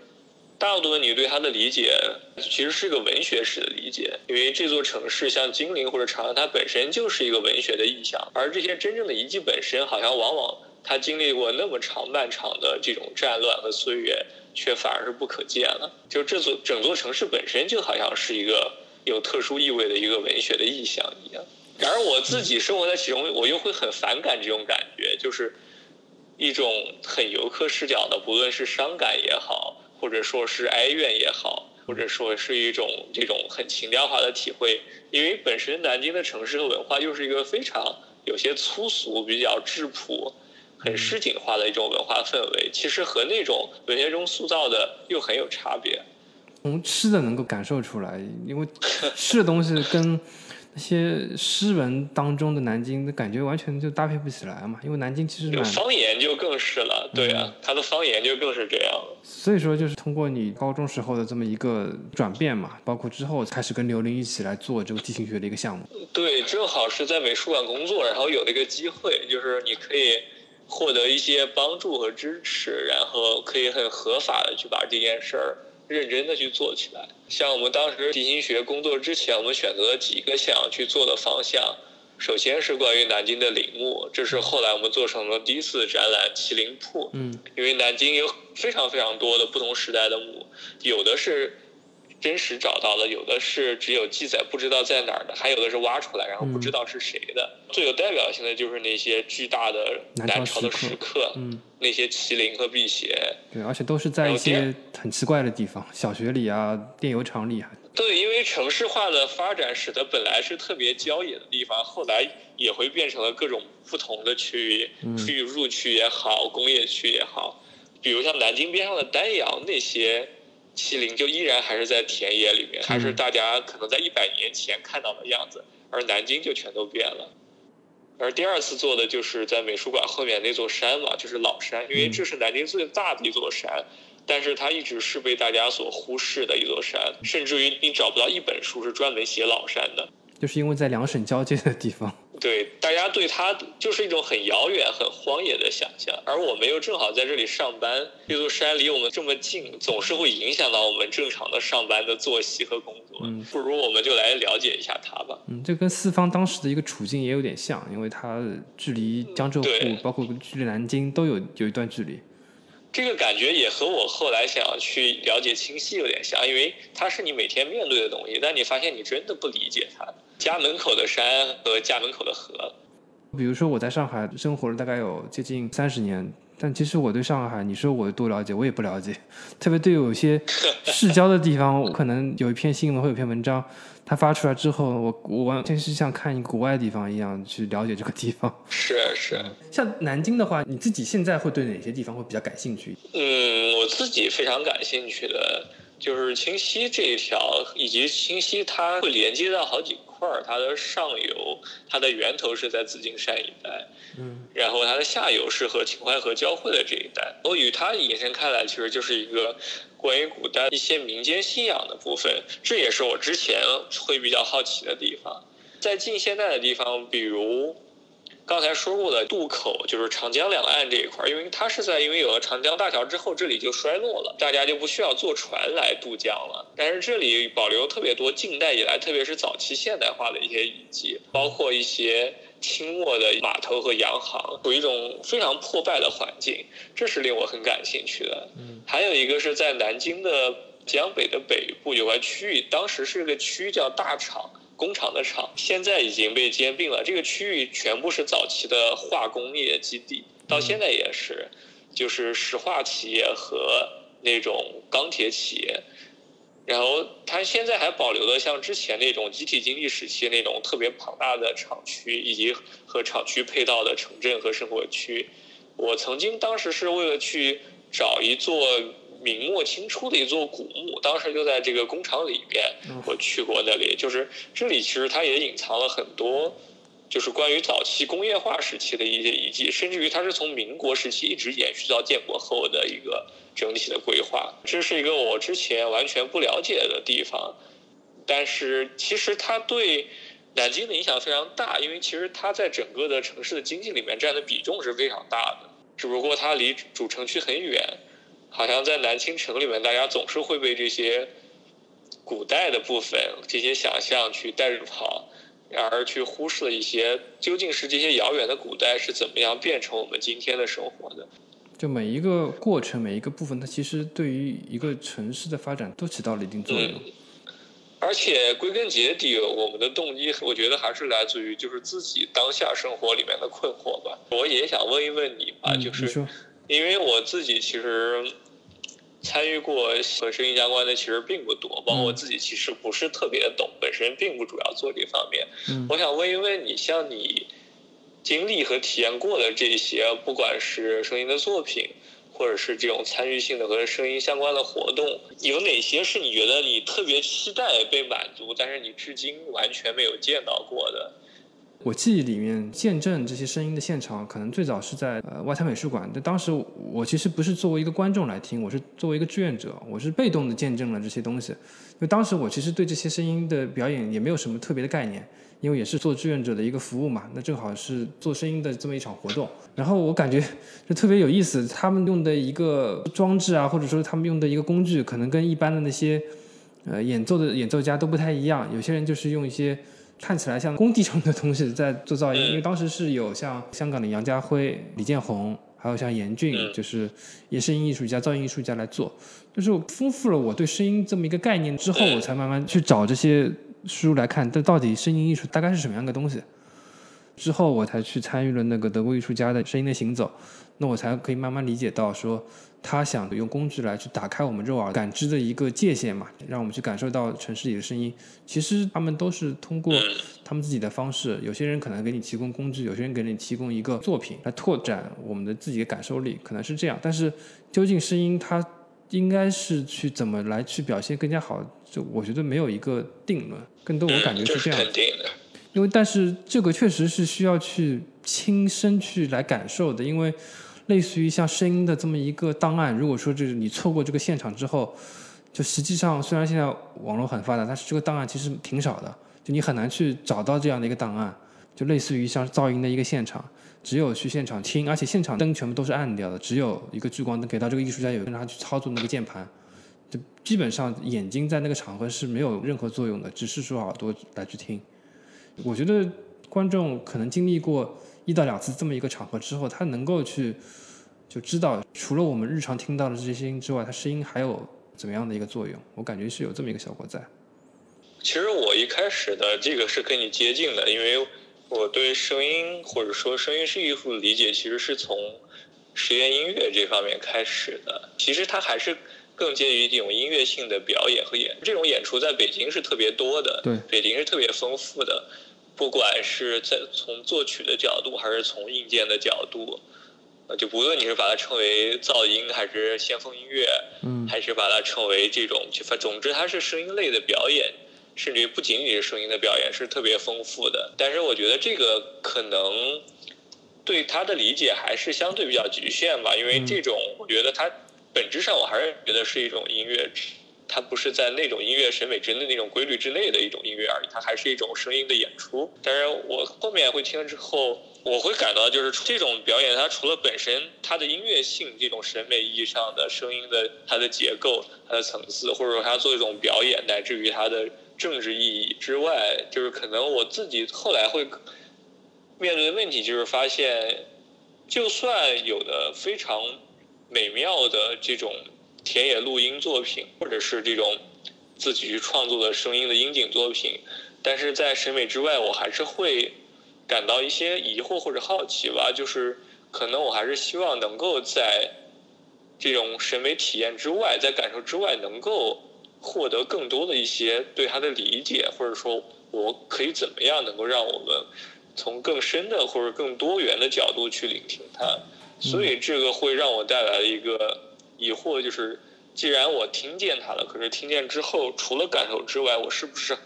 大多你对它的理解其实是个文学史的理解，因为这座城市像金陵或者长安，它本身就是一个文学的意象，而这些真正的遗迹本身，好像往往它经历过那么长漫长的这种战乱和岁月，却反而是不可见了。就这座整座城市本身就好像是一个有特殊意味的一个文学的意象一样。然而我自己生活在其中，我又会很反感这种感觉，就是一种很游客视角的，不论是伤感也好。或者说是哀怨也好，或者说是一种这种很情调化的体会，因为本身南京的城市和文化又是一个非常有些粗俗、比较质朴、很市井化的一种文化氛围，其实和那种文学中塑造的又很有差别。从吃的能够感受出来，因为吃的东西跟。那些诗文当中的南京，的感觉完全就搭配不起来嘛。因为南京其实有方言就更是了，对啊，他的方言就更是这样。所以说，就是通过你高中时候的这么一个转变嘛，包括之后开始跟刘玲一起来做这个地形学的一个项目。对，正好是在美术馆工作，然后有了一个机会，就是你可以获得一些帮助和支持，然后可以很合法的去把这件事儿。认真的去做起来。像我们当时地心学工作之前，我们选择了几个想要去做的方向。首先是关于南京的陵墓，这是后来我们做成了第一次展览“麒麟铺”。嗯，因为南京有非常非常多的不同时代的墓，有的是。真实找到的，有的是只有记载不知道在哪儿的，还有的是挖出来然后不知道是谁的。最有代表性的就是那些巨大的南朝的石刻，嗯，那些麒麟和辟邪。对，而且都是在一些很奇怪的地方，小学里啊，电油厂里啊。对，因为城市化的发展使得本来是特别郊野的地方，后来也会变成了各种不同的区域，区域入区也好，工业区也好。比如像南京边上的丹阳那些麒麟，就依然还是在田野里面，还是大家可能在一百年前看到的样子，而南京就全都变了。而第二次做的就是在美术馆后面那座山嘛，就是老山，因为这是南京最大的一座山。但是它一直是被大家所忽视的一座山，甚至于你找不到一本书是专门写老山的，就是因为在两省交界的地方。对，大家对它就是一种很遥远、很荒野的想象，而我们又正好在这里上班，这座山离我们这么近，总是会影响到我们正常的上班的作息和工作。嗯，不如我们就来了解一下它吧。嗯，这跟四方当时的一个处境也有点像，因为它距离江浙沪，包括距离南京都有有一段距离。这个感觉也和我后来想要去了解清晰有点像，因为它是你每天面对的东西，但你发现你真的不理解它。家门口的山和家门口的河。比如说我在上海生活了大概有接近三十年，但其实我对上海，你说我多了解，我也不了解。特别对有些 市郊的地方，我可能有一篇新闻或有篇文章。它发出来之后，我我完全是像看一个国外的地方一样去了解这个地方。是是，像南京的话，你自己现在会对哪些地方会比较感兴趣？嗯，我自己非常感兴趣的就是清溪这一条，以及清溪它会连接到好几块儿，它的上游，它的源头是在紫金山一带，嗯，然后它的下游是和秦淮河交汇的这一带，我与它延伸开来，其实就是一个。关于古代一些民间信仰的部分，这也是我之前会比较好奇的地方。在近现代的地方，比如刚才说过的渡口，就是长江两岸这一块，因为它是在因为有了长江大桥之后，这里就衰落了，大家就不需要坐船来渡江了。但是这里保留特别多近代以来，特别是早期现代化的一些遗迹，包括一些。清末的码头和洋行，处于一种非常破败的环境，这是令我很感兴趣的。嗯，还有一个是在南京的江北的北部有块区域，当时是个区叫大厂工厂的厂，现在已经被兼并了。这个区域全部是早期的化工业基地，到现在也是，就是石化企业和那种钢铁企业。然后它现在还保留了像之前那种集体经济时期那种特别庞大的厂区，以及和厂区配套的城镇和生活区。我曾经当时是为了去找一座明末清初的一座古墓，当时就在这个工厂里边，我去过那里。就是这里其实它也隐藏了很多。就是关于早期工业化时期的一些遗迹，甚至于它是从民国时期一直延续到建国后的一个整体的规划，这是一个我之前完全不了解的地方。但是其实它对南京的影响非常大，因为其实它在整个的城市的经济里面占的比重是非常大的。只不过它离主城区很远，好像在南京城里面，大家总是会被这些古代的部分、这些想象去带着跑。而去忽视了一些，究竟是这些遥远的古代是怎么样变成我们今天的生活的？就每一个过程，每一个部分，它其实对于一个城市的发展都起到了一定作用。而且归根结底，我们的动机，我觉得还是来自于就是自己当下生活里面的困惑吧。我也想问一问你吧，就是因为我自己其实。参与过和声音相关的其实并不多，包括我自己其实不是特别懂，本身并不主要做这方面。我想问一问你，像你经历和体验过的这些，不管是声音的作品，或者是这种参与性的和声音相关的活动，有哪些是你觉得你特别期待被满足，但是你至今完全没有见到过的？我记忆里面见证这些声音的现场，可能最早是在呃外滩美术馆。但当时我其实不是作为一个观众来听，我是作为一个志愿者，我是被动的见证了这些东西。因为当时我其实对这些声音的表演也没有什么特别的概念，因为也是做志愿者的一个服务嘛。那正好是做声音的这么一场活动，然后我感觉就特别有意思。他们用的一个装置啊，或者说他们用的一个工具，可能跟一般的那些呃演奏的演奏家都不太一样。有些人就是用一些。看起来像工地上的东西在做噪音，因为当时是有像香港的杨家辉、李建宏，还有像严俊，就是也是音艺术家、噪音艺术家来做，就是丰富了我对声音这么一个概念之后，我才慢慢去找这些书来看，这到底声音艺术大概是什么样的东西。之后我才去参与了那个德国艺术家的声音的行走，那我才可以慢慢理解到说。他想用工具来去打开我们肉耳感知的一个界限嘛，让我们去感受到城市里的声音。其实他们都是通过他们自己的方式，有些人可能给你提供工具，有些人给你提供一个作品来拓展我们的自己的感受力，可能是这样。但是究竟声音它应该是去怎么来去表现更加好，就我觉得没有一个定论。更多我感觉是这样，因为但是这个确实是需要去亲身去来感受的，因为。类似于像声音的这么一个档案，如果说就是你错过这个现场之后，就实际上虽然现在网络很发达，但是这个档案其实挺少的，就你很难去找到这样的一个档案。就类似于像噪音的一个现场，只有去现场听，而且现场灯全部都是暗掉的，只有一个聚光灯给到这个艺术家，有让他去操作那个键盘，就基本上眼睛在那个场合是没有任何作用的，只是说耳朵来去听。我觉得观众可能经历过。一到两次这么一个场合之后，他能够去就知道，除了我们日常听到的这些声音之外，它声音还有怎么样的一个作用？我感觉是有这么一个效果在。其实我一开始的这个是跟你接近的，因为我对声音或者说声音是艺术的理解，其实是从实验音乐这方面开始的。其实它还是更介于这种音乐性的表演和演，这种演出在北京是特别多的，对，北京是特别丰富的。不管是在从作曲的角度，还是从硬件的角度，呃，就不论你是把它称为噪音，还是先锋音乐，嗯，还是把它称为这种，就反总之它是声音类的表演，甚至于不仅仅是声音的表演，是特别丰富的。但是我觉得这个可能对它的理解还是相对比较局限吧，因为这种我觉得它本质上我还是觉得是一种音乐。它不是在那种音乐审美之内、那种规律之内的一种音乐而已，它还是一种声音的演出。当然我后面会听了之后，我会感到就是这种表演，它除了本身它的音乐性这种审美意义上的声音的它的结构、它的层次，或者说它做一种表演，乃至于它的政治意义之外，就是可能我自己后来会面对的问题就是发现，就算有的非常美妙的这种。田野录音作品，或者是这种自己去创作的声音的音景作品，但是在审美之外，我还是会感到一些疑惑或者好奇吧。就是可能我还是希望能够在这种审美体验之外，在感受之外，能够获得更多的一些对它的理解，或者说我可以怎么样能够让我们从更深的或者更多元的角度去聆听它。所以这个会让我带来一个。疑惑就是，既然我听见它了，可是听见之后，除了感受之外，我是不是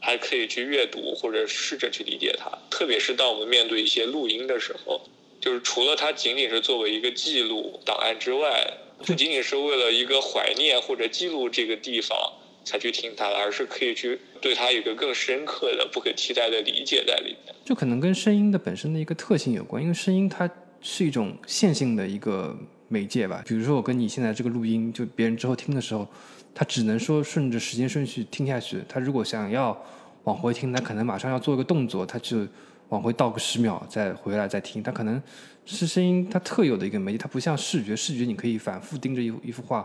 还可以去阅读或者试着去理解它？特别是当我们面对一些录音的时候，就是除了它仅仅是作为一个记录档案之外，不仅仅是为了一个怀念或者记录这个地方才去听它，而是可以去对它有一个更深刻的、不可替代的理解在里面。就可能跟声音的本身的一个特性有关，因为声音它是一种线性的一个。媒介吧，比如说我跟你现在这个录音，就别人之后听的时候，他只能说顺着时间顺序听下去。他如果想要往回听，他可能马上要做一个动作，他就往回倒个十秒，再回来再听。他可能是声音它特有的一个媒介，它不像视觉，视觉你可以反复盯着一一幅画，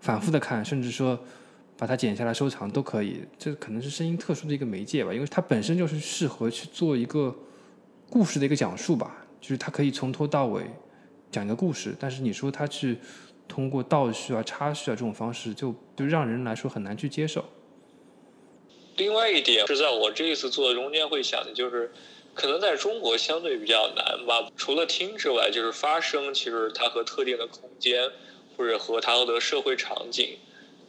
反复的看，甚至说把它剪下来收藏都可以。这可能是声音特殊的一个媒介吧，因为它本身就是适合去做一个故事的一个讲述吧，就是它可以从头到尾。讲一个故事，但是你说他去通过倒叙啊、插叙啊这种方式，就就让人来说很难去接受。另外一点是在我这一次做的中间会想的就是，可能在中国相对比较难吧。除了听之外，就是发声，其实它和特定的空间，或者和它的社会场景。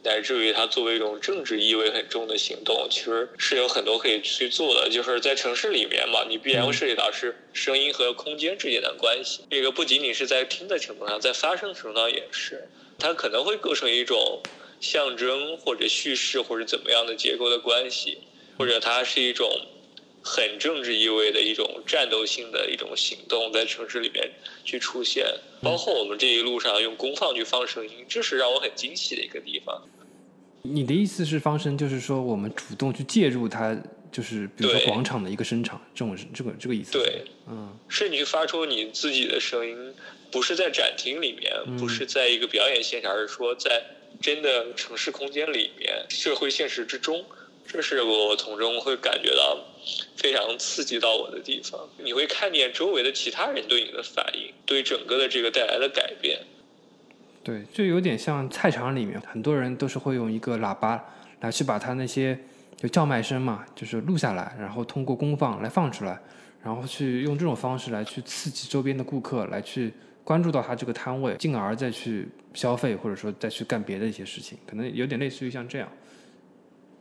乃至于它作为一种政治意味很重的行动，其实是有很多可以去做的。就是在城市里面嘛，你必然会涉及到是声音和空间之间的关系。这个不仅仅是在听的程度上，在发声程度上也是，它可能会构成一种象征或者叙事或者怎么样的结构的关系，或者它是一种。很政治意味的一种战斗性的一种行动，在城市里面去出现，包括我们这一路上用功放去放声音，这是让我很惊喜的一个地方。你的意思是放声，就是说我们主动去介入它，就是比如说广场的一个声场，这种这个这个意思。对，嗯，是你发出你自己的声音，不是在展厅里面，不是在一个表演现场，而是说在真的城市空间里面，社会现实之中。这是我从中会感觉到非常刺激到我的地方。你会看见周围的其他人对你的反应，对整个的这个带来的改变。对，就有点像菜场里面，很多人都是会用一个喇叭来去把他那些就叫卖声嘛，就是录下来，然后通过公放来放出来，然后去用这种方式来去刺激周边的顾客来去关注到他这个摊位，进而再去消费或者说再去干别的一些事情，可能有点类似于像这样。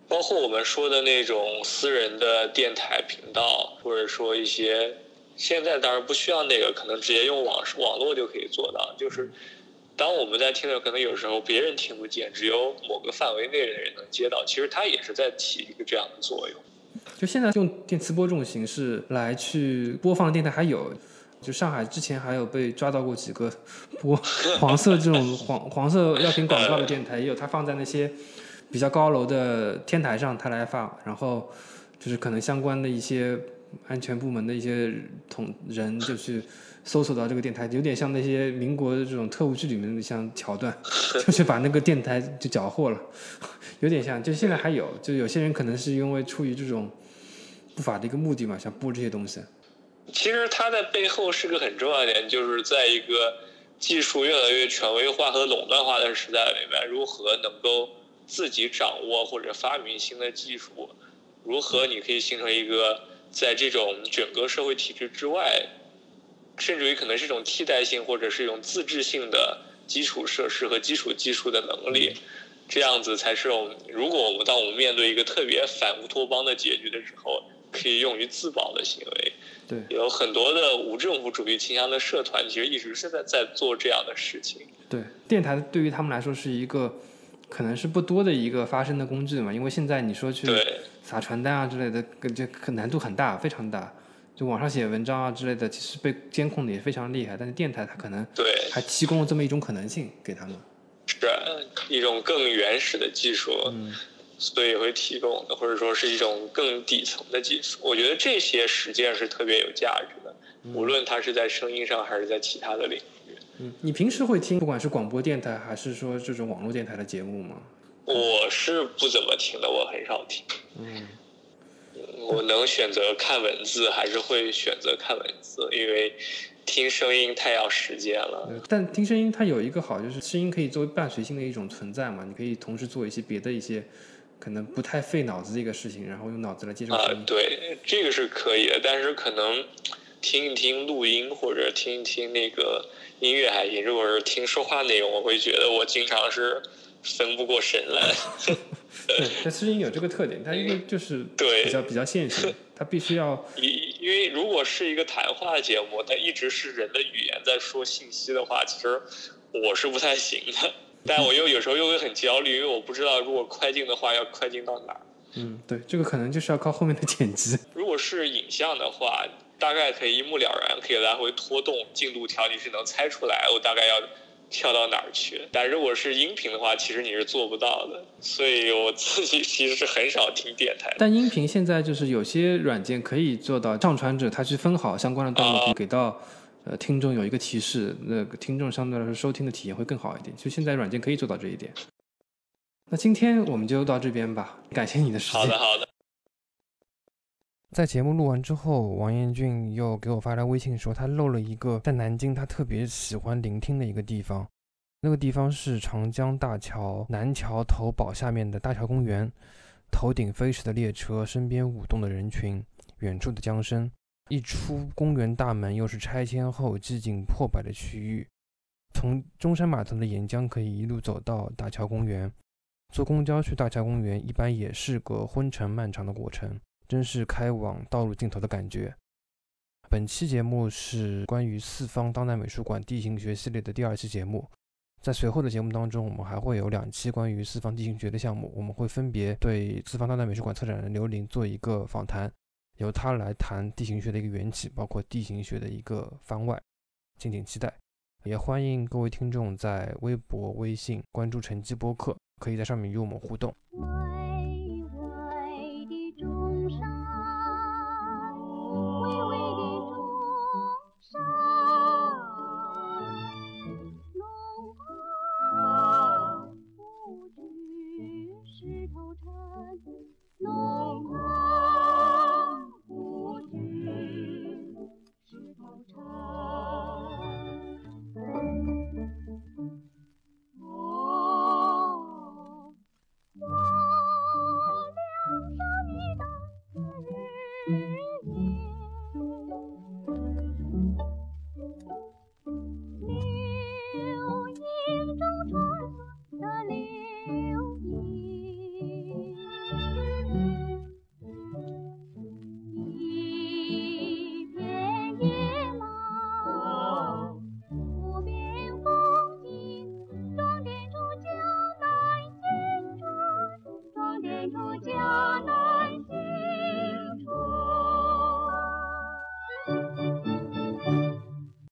包括我们说的那种私人的电台频道，或者说一些现在当然不需要那个，可能直接用网网络就可以做到，就是。当我们在听的，可能有时候别人听不见，只有某个范围内的人能接到。其实它也是在起一个这样的作用。就现在用电磁波这种形式来去播放电台还有，就上海之前还有被抓到过几个播黄色这种黄黄色药品广告的电台，也有它放在那些比较高楼的天台上，它来放，然后就是可能相关的一些安全部门的一些同人就去。搜索到这个电台，有点像那些民国的这种特务剧里面的像桥段，就是把那个电台就缴获了，有点像。就现在还有，就有些人可能是因为出于这种不法的一个目的嘛，想播这些东西。其实它的背后是个很重要的点，就是在一个技术越来越权威化和垄断化的时代里面，如何能够自己掌握或者发明新的技术，如何你可以形成一个在这种整个社会体制之外。甚至于可能是一种替代性或者是一种自制性的基础设施和基础技术的能力，这样子才是我们。如果我们当我们面对一个特别反乌托邦的结局的时候，可以用于自保的行为。对，有很多的无政府主义倾向的社团，其实一直是在在做这样的事情。对，电台对于他们来说是一个可能是不多的一个发声的工具嘛，因为现在你说去撒传单啊之类的，这难度很大，非常大。就网上写文章啊之类的，其实被监控的也非常厉害。但是电台它可能对还提供了这么一种可能性给他们，是一种更原始的技术，嗯所以会提供的，或者说是一种更底层的技术。我觉得这些实践是特别有价值的，无论它是在声音上还是在其他的领域。嗯，你平时会听不管是广播电台还是说这种网络电台的节目吗？我是不怎么听的，我很少听。嗯。我能选择看文字，还是会选择看文字，因为听声音太要时间了。但听声音它有一个好，就是声音可以作为伴随性的一种存在嘛，你可以同时做一些别的一些可能不太费脑子的一个事情，然后用脑子来接受。啊，对，这个是可以的，但是可能听一听录音或者听一听那个音乐还行，如果是听说话内容，我会觉得我经常是分不过神来。对，它声音有这个特点，它因为就是比较比较现实，它必须要。因因为如果是一个谈话节目，它一直是人的语言在说信息的话，其实我是不太行的。但我又有时候又会很焦虑，因为我不知道如果快进的话要快进到哪儿。嗯，对，这个可能就是要靠后面的剪辑。如果是影像的话，大概可以一目了然，可以来回拖动进度条，你是能猜出来我大概要。跳到哪儿去？但如果是音频的话，其实你是做不到的。所以我自己其实是很少听电台。但音频现在就是有些软件可以做到，上传者他去分好相关的段落，给到呃听众有一个提示，那个听众相对来说收听的体验会更好一点。就现在软件可以做到这一点。那今天我们就到这边吧，感谢你的时间。好的，好的。在节目录完之后，王彦俊又给我发来微信说，他漏了一个在南京他特别喜欢聆听的一个地方，那个地方是长江大桥南桥头堡下面的大桥公园，头顶飞驰的列车，身边舞动的人群，远处的江声，一出公园大门又是拆迁后寂静破败的区域，从中山码头的沿江可以一路走到大桥公园，坐公交去大桥公园一般也是个昏沉漫长的过程。真是开往道路尽头的感觉。本期节目是关于四方当代美术馆地形学系列的第二期节目，在随后的节目当中，我们还会有两期关于四方地形学的项目，我们会分别对四方当代美术馆策展人刘林做一个访谈，由他来谈地形学的一个缘起，包括地形学的一个番外，敬请期待。也欢迎各位听众在微博、微信关注“晨记播客”，可以在上面与我们互动。巍巍的钟山，龙蟠虎踞石头城，龙。